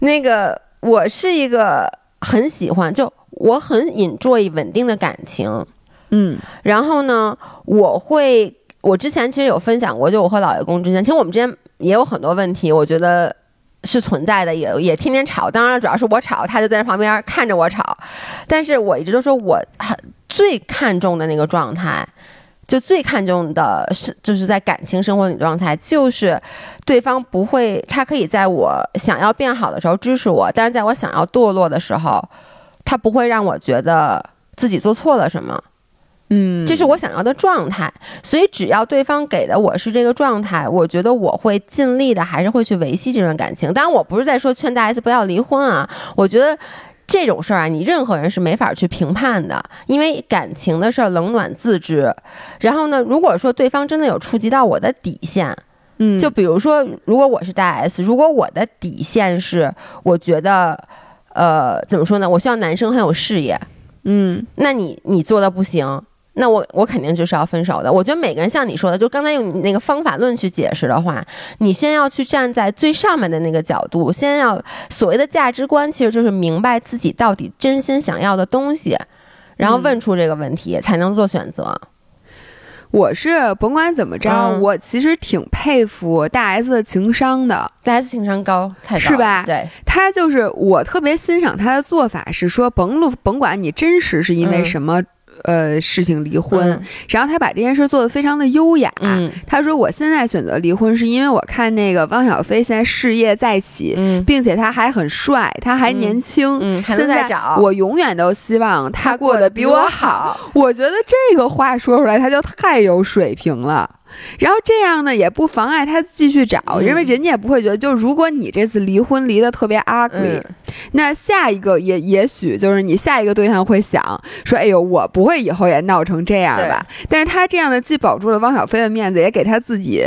那个，我是一个很喜欢，就我很 enjoy 稳定的感情，嗯，然后呢，我会，我之前其实有分享过，就我和老爷公之间，其实我们之间也有很多问题，我觉得是存在的，也也天天吵，当然了，主要是我吵，他就在那旁边看着我吵，但是我一直都说我很最看重的那个状态。就最看重的是，就是在感情生活里状态，就是对方不会，他可以在我想要变好的时候支持我，但是在我想要堕落的时候，他不会让我觉得自己做错了什么。嗯，这是我想要的状态。所以只要对方给的我是这个状态，我觉得我会尽力的，还是会去维系这段感情。当然，我不是在说劝大 S 不要离婚啊，我觉得。这种事儿啊，你任何人是没法去评判的，因为感情的事儿冷暖自知。然后呢，如果说对方真的有触及到我的底线，嗯，就比如说，如果我是大 S，如果我的底线是我觉得，呃，怎么说呢？我希望男生很有事业，嗯，那你你做的不行。那我我肯定就是要分手的。我觉得每个人像你说的，就刚才用你那个方法论去解释的话，你先要去站在最上面的那个角度，先要所谓的价值观，其实就是明白自己到底真心想要的东西，然后问出这个问题，才能做选择。我是甭管怎么着，我其实挺佩服大 S 的情商的。大 S 情商高，太高是吧？对，他就是我特别欣赏他的做法，是说甭论甭管你真实是因为什么。呃，事情离婚，然后他把这件事做得非常的优雅。他说：“我现在选择离婚，是因为我看那个汪小菲现在事业再起，并且他还很帅，他还年轻。现在我永远都希望他过得比我好。我觉得这个话说出来，他就太有水平了。然后这样呢，也不妨碍他继续找，因为人家也不会觉得，就如果你这次离婚离得特别 ugly，那下一个也也许就是你下一个对象会想说，哎呦，我不会以后也闹成这样吧？但是他这样的既保住了汪小菲的面子，也给他自己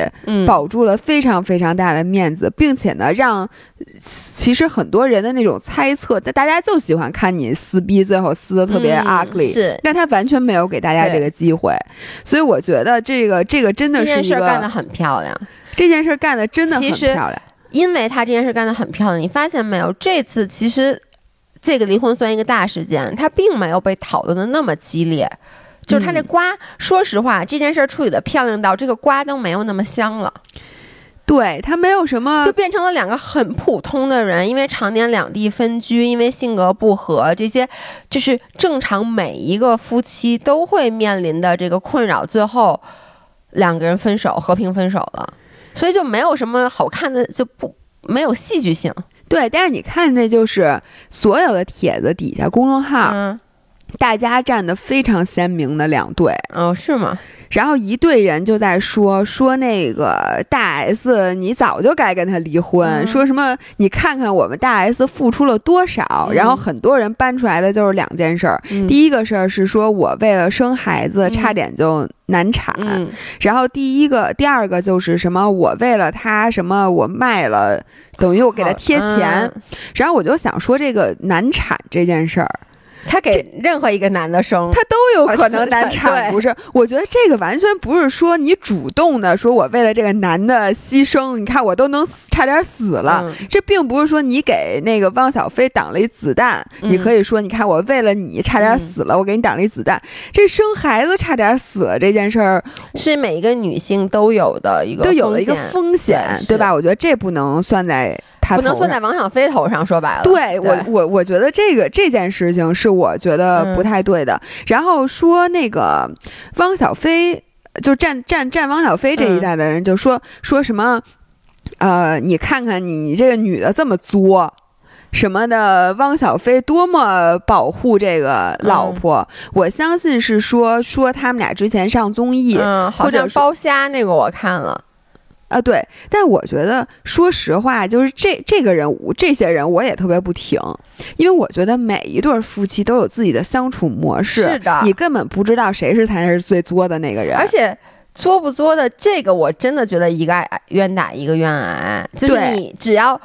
保住了非常非常大的面子，并且呢，让其实很多人的那种猜测，但大家就喜欢看你撕逼，最后撕的特别 ugly，是，但他完全没有给大家这个机会，所以我觉得这个这个真的是一个干得很漂亮，这件事干得真的很漂亮，因为他这件事干得很漂亮，你发现没有？这次其实这个离婚算一个大事件，他并没有被讨论的那么激烈，就是他这瓜，说实话，这件事处理的漂亮到这个瓜都没有那么香了。对他没有什么，就变成了两个很普通的人，因为常年两地分居，因为性格不合，这些就是正常每一个夫妻都会面临的这个困扰。最后两个人分手，和平分手了，所以就没有什么好看的，就不没有戏剧性。对，但是你看，那就是所有的帖子底下公众号，大家站的非常鲜明的两对。哦，是吗？然后一队人就在说说那个大 S，你早就该跟他离婚。说什么？你看看我们大 S 付出了多少。然后很多人搬出来的就是两件事儿。第一个事儿是说我为了生孩子差点就难产。然后第一个、第二个就是什么？我为了他什么？我卖了，等于我给他贴钱。然后我就想说这个难产这件事儿。他给任何一个男的生，他都有可能难产，不是？我觉得这个完全不是说你主动的，说我为了这个男的牺牲，你看我都能差点死了。这并不是说你给那个汪小菲挡了一子弹，你可以说，你看我为了你差点死了，我给你挡了一子弹。这生孩子差点死了这件事儿，是每一个女性都有的一个都有了一个风险，对吧？我觉得这不能算在。不能算在王小飞头上，说白了。对我，我我觉得这个这件事情是我觉得不太对的。然后说那个汪小菲，就站站站汪小菲这一代的人就说说什么，呃，你看看你这个女的这么作，什么的，汪小菲多么保护这个老婆。我相信是说说他们俩之前上综艺，嗯，好像包虾那个我看了。啊，对，但是我觉得，说实话，就是这这个人物，这些人我也特别不挺，因为我觉得每一对夫妻都有自己的相处模式，是的，你根本不知道谁是才是最作的那个人，而且作不作的这个，我真的觉得一个冤打一个冤挨，就是你只要。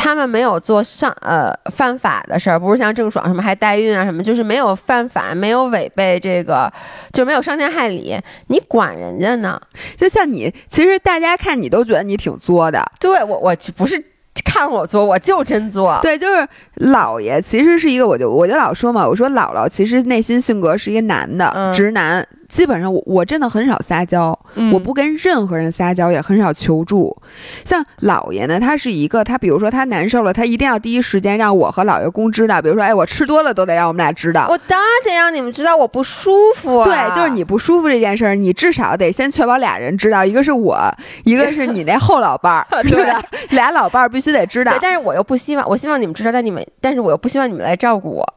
他们没有做上呃犯法的事儿，不是像郑爽什么还代孕啊什么，就是没有犯法，没有违背这个，就没有伤天害理。你管人家呢？就像你，其实大家看你都觉得你挺作的。对我，我不是。看我作，我就真作。对，就是姥爷，其实是一个，我就我就老说嘛，我说姥姥其实内心性格是一个男的，直男。基本上我我真的很少撒娇，我不跟任何人撒娇，也很少求助。像姥爷呢，他是一个，他比如说他难受了，他一定要第一时间让我和姥爷公知道。比如说，哎，我吃多了都得让我们俩知道。我当然得让你们知道我不舒服。对，就是你不舒服这件事儿，你至少得先确保俩人知道，一个是我，一个是你那后老伴儿，对吧？俩老伴儿必须得知道。但是我又不希望，我希望你们知道，但你们，但是我又不希望你们来照顾我。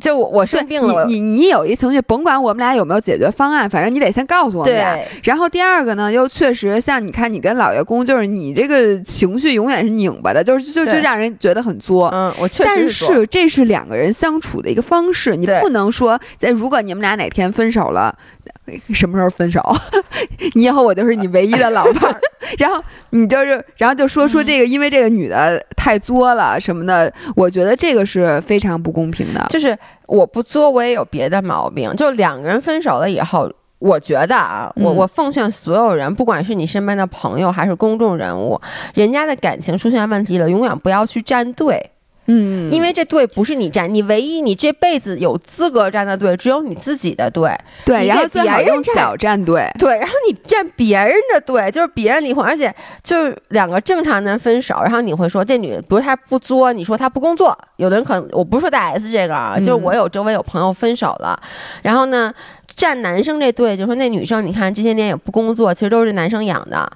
就我我生病了，你你有一情绪，甭管我们俩有没有解决方案，反正你得先告诉我们俩。然后第二个呢，又确实像你看，你跟老爷公，就是你这个情绪永远是拧巴的，就是就就让人觉得很作。嗯，我确实。但是这是两个人相处的一个方式，你不能说在如果你们俩哪天分手了。什么时候分手？你以后我就是你唯一的老伴儿。然后你就是，然后就说说这个，因为这个女的太作了什么的，我觉得这个是非常不公平的。就是我不作，我也有别的毛病。就两个人分手了以后，我觉得啊，我我奉劝所有人，不管是你身边的朋友还是公众人物，人家的感情出现问题了，永远不要去站队。嗯，因为这队不是你站，你唯一你这辈子有资格站的队，只有你自己的队。对，然后最好用脚站队。对，然后你站别人的队，就是别人离婚，而且就是两个正常人分手，然后你会说这女，比如她不作，你说她不工作。有的人可能我不是说大 S 这个啊，就是我有周围有朋友分手了，然后呢站男生这队，就说那女生你看这些年也不工作，其实都是男生养的。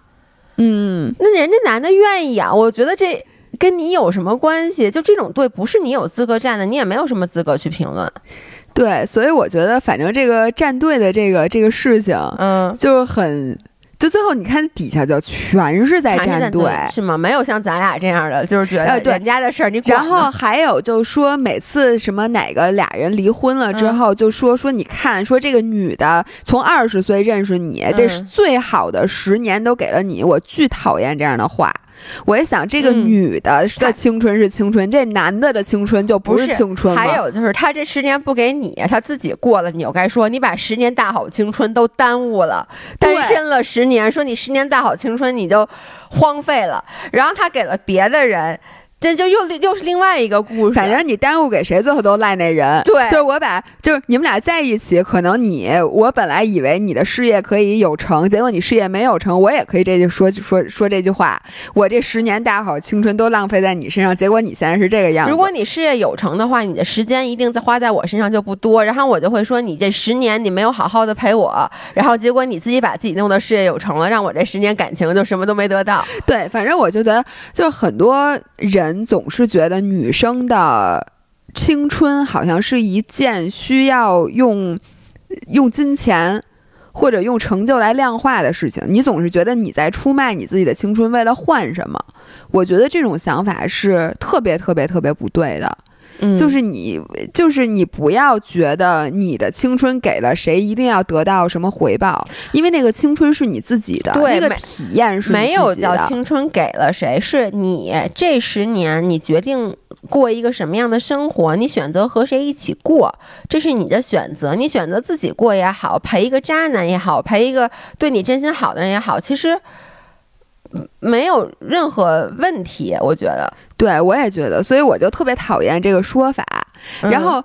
嗯，那人家男的愿意养，我觉得这。跟你有什么关系？就这种队不是你有资格站的，你也没有什么资格去评论。对，所以我觉得，反正这个站队的这个这个事情，嗯，就是很就最后你看底下就全是在站队，是吗？没有像咱俩这样的，就是觉得人家的事儿你。然后还有就是说，每次什么哪个俩人离婚了之后，就说说你看，说这个女的从二十岁认识你，这是最好的十年都给了你，我巨讨厌这样的话。我一想，这个女的的青春是青春，这男的的青春就不是青春还有就是，他这十年不给你，他自己过了，你又该说你把十年大好青春都耽误了，单身了十年，说你十年大好青春你就荒废了，然后他给了别的人。这就又又是另外一个故事。反正你耽误给谁，最后都赖那人。对，就是我把，就是你们俩在一起，可能你我本来以为你的事业可以有成，结果你事业没有成，我也可以这就说说说这句话。我这十年大好青春都浪费在你身上，结果你现在是这个样子。如果你事业有成的话，你的时间一定在花在我身上就不多。然后我就会说，你这十年你没有好好的陪我，然后结果你自己把自己弄得事业有成了，让我这十年感情就什么都没得到。对，反正我就觉得，就是很多人。你总是觉得女生的青春好像是一件需要用用金钱或者用成就来量化的事情。你总是觉得你在出卖你自己的青春，为了换什么？我觉得这种想法是特别特别特别不对的。就是你，就是你，不要觉得你的青春给了谁，一定要得到什么回报，因为那个青春是你自己的，那个体验是没有叫青春给了谁，是你这十年你决定过一个什么样的生活，你选择和谁一起过，这是你的选择，你选择自己过也好，陪一个渣男也好，陪一个对你真心好的人也好，其实。没有任何问题，我觉得，对我也觉得，所以我就特别讨厌这个说法。然后，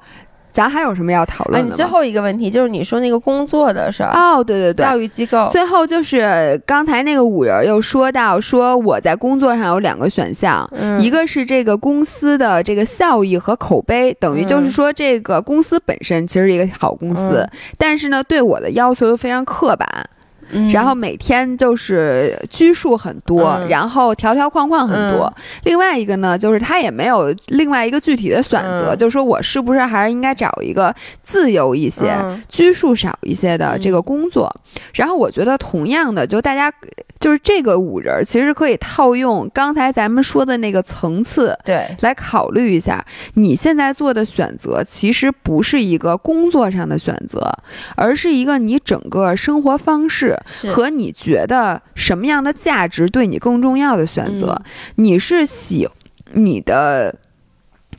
咱还有什么要讨论的？你最后一个问题就是你说那个工作的事儿哦，对对对，教育机构。最后就是刚才那个五人又说到，说我在工作上有两个选项，一个是这个公司的这个效益和口碑，等于就是说这个公司本身其实是一个好公司，但是呢，对我的要求又非常刻板。然后每天就是拘束很多，然后条条框框很多。另外一个呢，就是他也没有另外一个具体的选择，就是说我是不是还是应该找一个自由一些、拘束少一些的这个工作？然后我觉得，同样的，就大家。就是这个五人，其实可以套用刚才咱们说的那个层次，对，来考虑一下。你现在做的选择，其实不是一个工作上的选择，而是一个你整个生活方式和你觉得什么样的价值对你更重要的选择。你是喜你的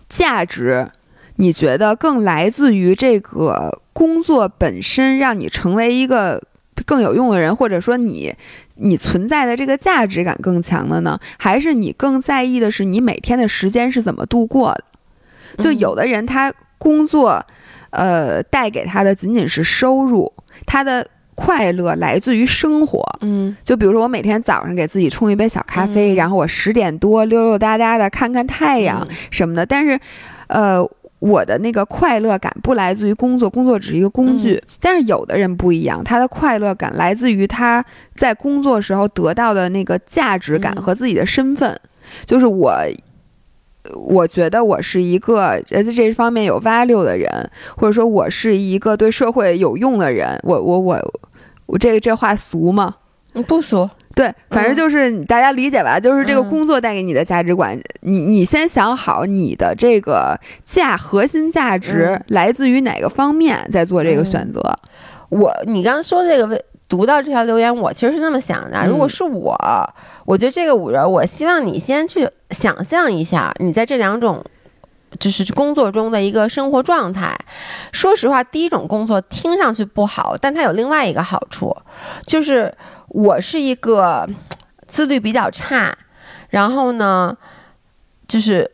价值，你觉得更来自于这个工作本身，让你成为一个。更有用的人，或者说你，你存在的这个价值感更强的呢？还是你更在意的是你每天的时间是怎么度过的？就有的人他工作，呃，带给他的仅仅是收入，他的快乐来自于生活。嗯，就比如说我每天早上给自己冲一杯小咖啡，然后我十点多溜溜达达的看看太阳什么的，但是，呃。我的那个快乐感不来自于工作，工作只是一个工具。但是有的人不一样，他的快乐感来自于他在工作时候得到的那个价值感和自己的身份。就是我，我觉得我是一个在这方面有 value 的人，或者说我是一个对社会有用的人。我我我我这个这话俗吗？不俗。对，反正就是大家理解吧，就是这个工作带给你的价值观，你你先想好你的这个价核心价值来自于哪个方面，再做这个选择。我你刚刚说这个，读到这条留言，我其实是这么想的。如果是我，我觉得这个五人，我希望你先去想象一下，你在这两种就是工作中的一个生活状态。说实话，第一种工作听上去不好，但它有另外一个好处，就是。我是一个自律比较差，然后呢，就是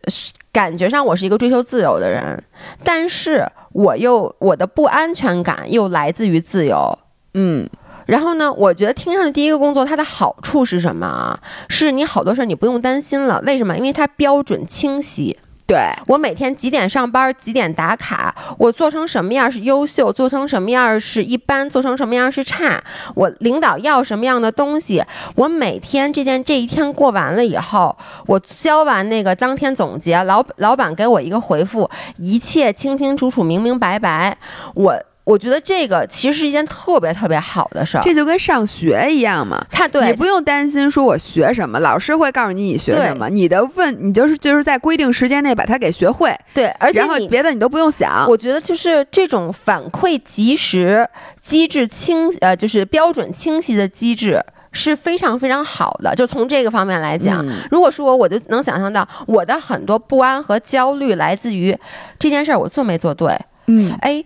感觉上我是一个追求自由的人，但是我又我的不安全感又来自于自由，嗯，然后呢，我觉得听上去第一个工作它的好处是什么啊？是你好多事儿你不用担心了，为什么？因为它标准清晰。对我每天几点上班，几点打卡，我做成什么样是优秀，做成什么样是一般，做成什么样是差。我领导要什么样的东西，我每天这件这一天过完了以后，我交完那个当天总结，老老板给我一个回复，一切清清楚楚、明明白白。我我觉得这个其实是一件特别特别好的事儿。这就跟上学一样嘛，他对你不用担心说我学什么，老师会告诉你你学什么，你的问你就是就是在规定时间内把它给学会。对，而且然后别的你都不用想。我觉得就是这种反馈及时、机制清呃，就是标准清晰的机制。是非常非常好的，就从这个方面来讲，如果说我就能想象到我的很多不安和焦虑来自于这件事儿我做没做对，嗯，哎。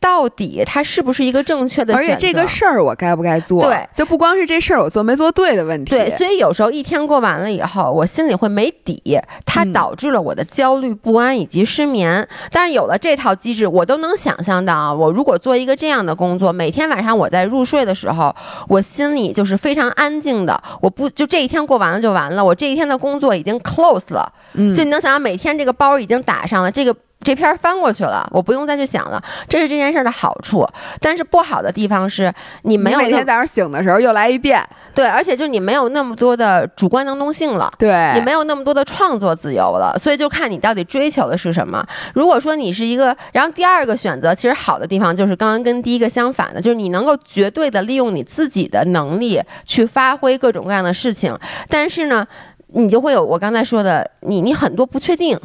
到底它是不是一个正确的？而且这个事儿我该不该做？对，就不光是这事儿我做没做对的问题。对，所以有时候一天过完了以后，我心里会没底，它导致了我的焦虑不安以及失眠。但是有了这套机制，我都能想象到啊，我如果做一个这样的工作，每天晚上我在入睡的时候，我心里就是非常安静的。我不就这一天过完了就完了，我这一天的工作已经 close 了。嗯，就你能想象每天这个包已经打上了这个。这篇翻过去了，我不用再去想了，这是这件事的好处。但是不好的地方是你没有每天早上醒的时候又来一遍，对，而且就你没有那么多的主观能动性了，对你没有那么多的创作自由了，所以就看你到底追求的是什么。如果说你是一个，然后第二个选择其实好的地方就是刚刚跟第一个相反的，就是你能够绝对的利用你自己的能力去发挥各种各样的事情，但是呢，你就会有我刚才说的，你你很多不确定。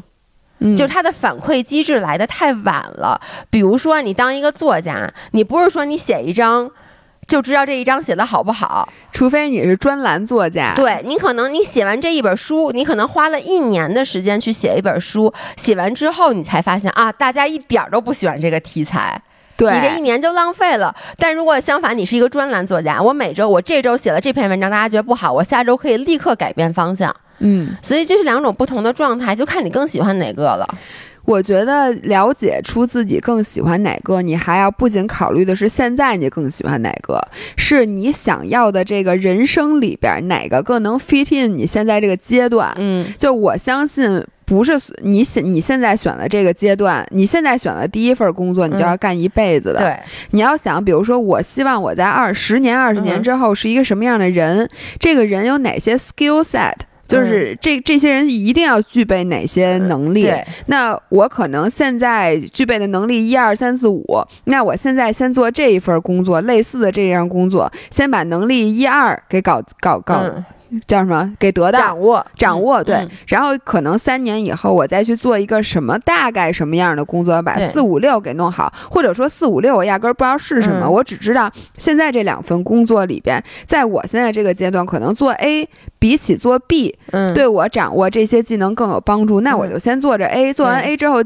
就是它的反馈机制来的太晚了。比如说，你当一个作家，你不是说你写一章就知道这一章写的好不好，除非你是专栏作家。对你可能你写完这一本书，你可能花了一年的时间去写一本书，写完之后你才发现啊，大家一点都不喜欢这个题材，对你这一年就浪费了。但如果相反，你是一个专栏作家，我每周我这周写了这篇文章，大家觉得不好，我下周可以立刻改变方向。嗯，所以这是两种不同的状态，就看你更喜欢哪个了。我觉得了解出自己更喜欢哪个，你还要不仅考虑的是现在你更喜欢哪个，是你想要的这个人生里边哪个更能 fit in 你现在这个阶段。嗯，就我相信不是你现你现在选的这个阶段，你现在选的第一份工作，你就要干一辈子的。对，你要想，比如说，我希望我在二十年、二十年之后是一个什么样的人，这个人有哪些 skill set。就是这这些人一定要具备哪些能力？那我可能现在具备的能力一二三四五，那我现在先做这一份工作，类似的这样工作，先把能力一二给搞搞搞。叫什么？给得到掌握掌握对，然后可能三年以后我再去做一个什么大概什么样的工作，把四五六给弄好，或者说四五六我压根儿不知道是什么，我只知道现在这两份工作里边，在我现在这个阶段，可能做 A 比起做 B，对我掌握这些技能更有帮助，那我就先做着 A，做完 A 之后。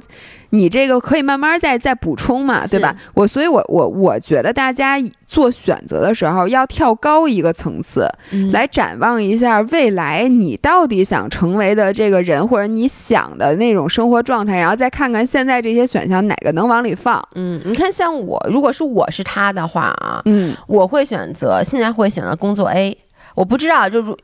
你这个可以慢慢再再补充嘛，对吧？我所以，我我我觉得大家做选择的时候要跳高一个层次，来展望一下未来你到底想成为的这个人，或者你想的那种生活状态，然后再看看现在这些选项哪个能往里放。嗯，你看，像我，如果是我是他的话啊，嗯，我会选择现在会选择工作 A。我不知道，就如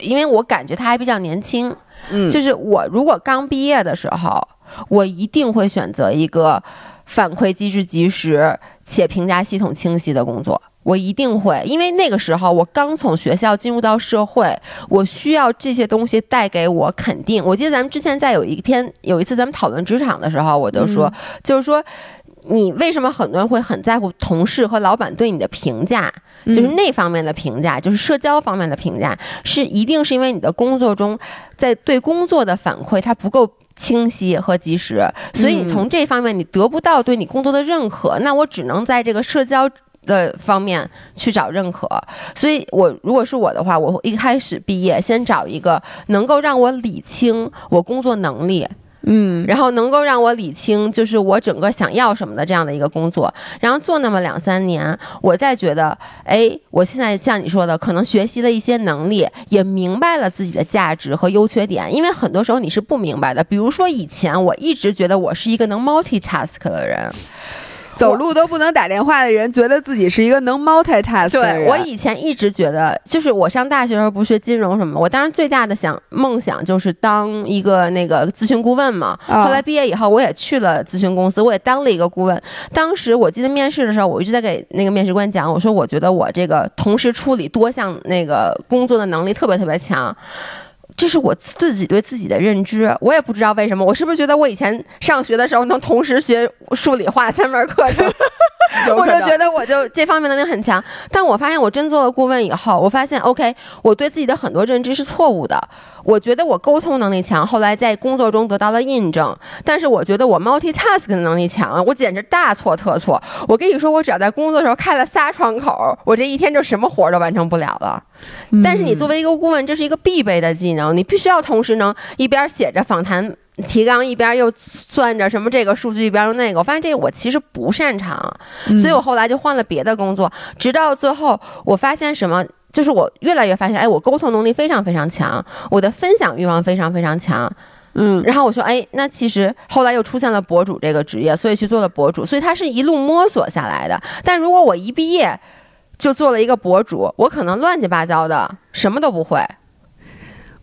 因为我感觉他还比较年轻，嗯，就是我如果刚毕业的时候。我一定会选择一个反馈机制及时且评价系统清晰的工作。我一定会，因为那个时候我刚从学校进入到社会，我需要这些东西带给我肯定。我记得咱们之前在有一天有一次咱们讨论职场的时候，我就说，就是说你为什么很多人会很在乎同事和老板对你的评价，就是那方面的评价，就是社交方面的评价，是一定是因为你的工作中在对工作的反馈它不够。清晰和及时，所以你从这方面你得不到对你工作的认可，那我只能在这个社交的方面去找认可。所以，我如果是我的话，我一开始毕业先找一个能够让我理清我工作能力。嗯，然后能够让我理清，就是我整个想要什么的这样的一个工作，然后做那么两三年，我再觉得，哎，我现在像你说的，可能学习了一些能力，也明白了自己的价值和优缺点，因为很多时候你是不明白的。比如说以前我一直觉得我是一个能 multitask 的人。走路都不能打电话的人，觉得自己是一个能 multitask 的人。对我以前一直觉得，就是我上大学时候不学金融什么，我当时最大的想梦想就是当一个那个咨询顾问嘛。后来毕业以后，我也去了咨询公司，我也当了一个顾问。当时我记得面试的时候，我一直在给那个面试官讲，我说我觉得我这个同时处理多项那个工作的能力特别特别强。这是我自己对自己的认知，我也不知道为什么。我是不是觉得我以前上学的时候能同时学数理化三门课程？我就觉得我就这方面能力很强。但我发现我真做了顾问以后，我发现 OK，我对自己的很多认知是错误的。我觉得我沟通能力强，后来在工作中得到了印证。但是我觉得我 multitask 的能力强，我简直大错特错。我跟你说，我只要在工作的时候开了仨窗口，我这一天就什么活都完成不了了。但是你作为一个顾问，这是一个必备的技能，你必须要同时能一边写着访谈提纲，一边又算着什么这个数据，一边又那个。我发现这个我其实不擅长，所以我后来就换了别的工作，直到最后我发现什么。就是我越来越发现，哎，我沟通能力非常非常强，我的分享欲望非常非常强，嗯，然后我说，哎，那其实后来又出现了博主这个职业，所以去做了博主，所以他是一路摸索下来的。但如果我一毕业就做了一个博主，我可能乱七八糟的，什么都不会。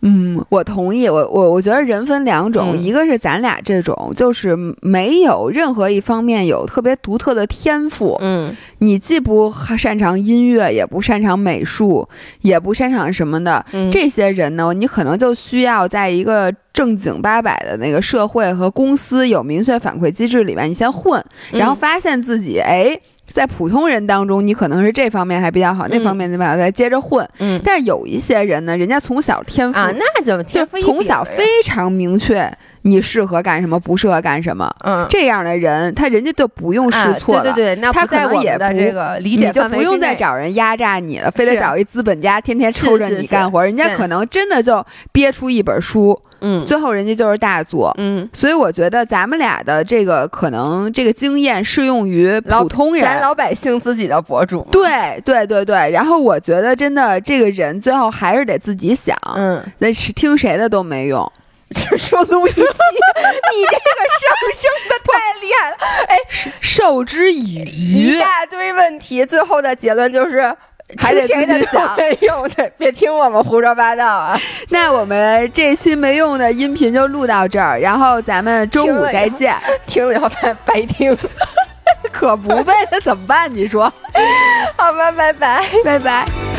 嗯，我同意。我我我觉得人分两种，一个是咱俩这种，就是没有任何一方面有特别独特的天赋。嗯，你既不擅长音乐，也不擅长美术，也不擅长什么的。这些人呢，你可能就需要在一个正经八百的那个社会和公司有明确反馈机制里面，你先混，然后发现自己哎。在普通人当中，你可能是这方面还比较好，那方面怎么样？再接着混。嗯，但是有一些人呢，人家从小天赋啊，那就就从小非常明确。你适合干什么，不适合干什么？嗯，这样的人，他人家就不用试错了。对对对，他可能也不这个理解就不用再找人压榨你了，非得找一资本家天天抽着你干活。人家可能真的就憋出一本书，嗯，最后人家就是大作，嗯。所以我觉得咱们俩的这个可能这个经验适用于普通人，咱老百姓自己的博主。对对对对。然后我觉得真的这个人最后还是得自己想，嗯，那是听谁的都没用。就说录一期，你这个上升的太厉害了，哎，受之以渔，一大堆问题，最后的结论就是还得自己想，没用的，别听我们胡说八道啊。那我们这期没用的音频就录到这儿，然后咱们周五再见。听了以后白白听，可不呗，那怎么办？你说？好吧，拜拜，拜拜。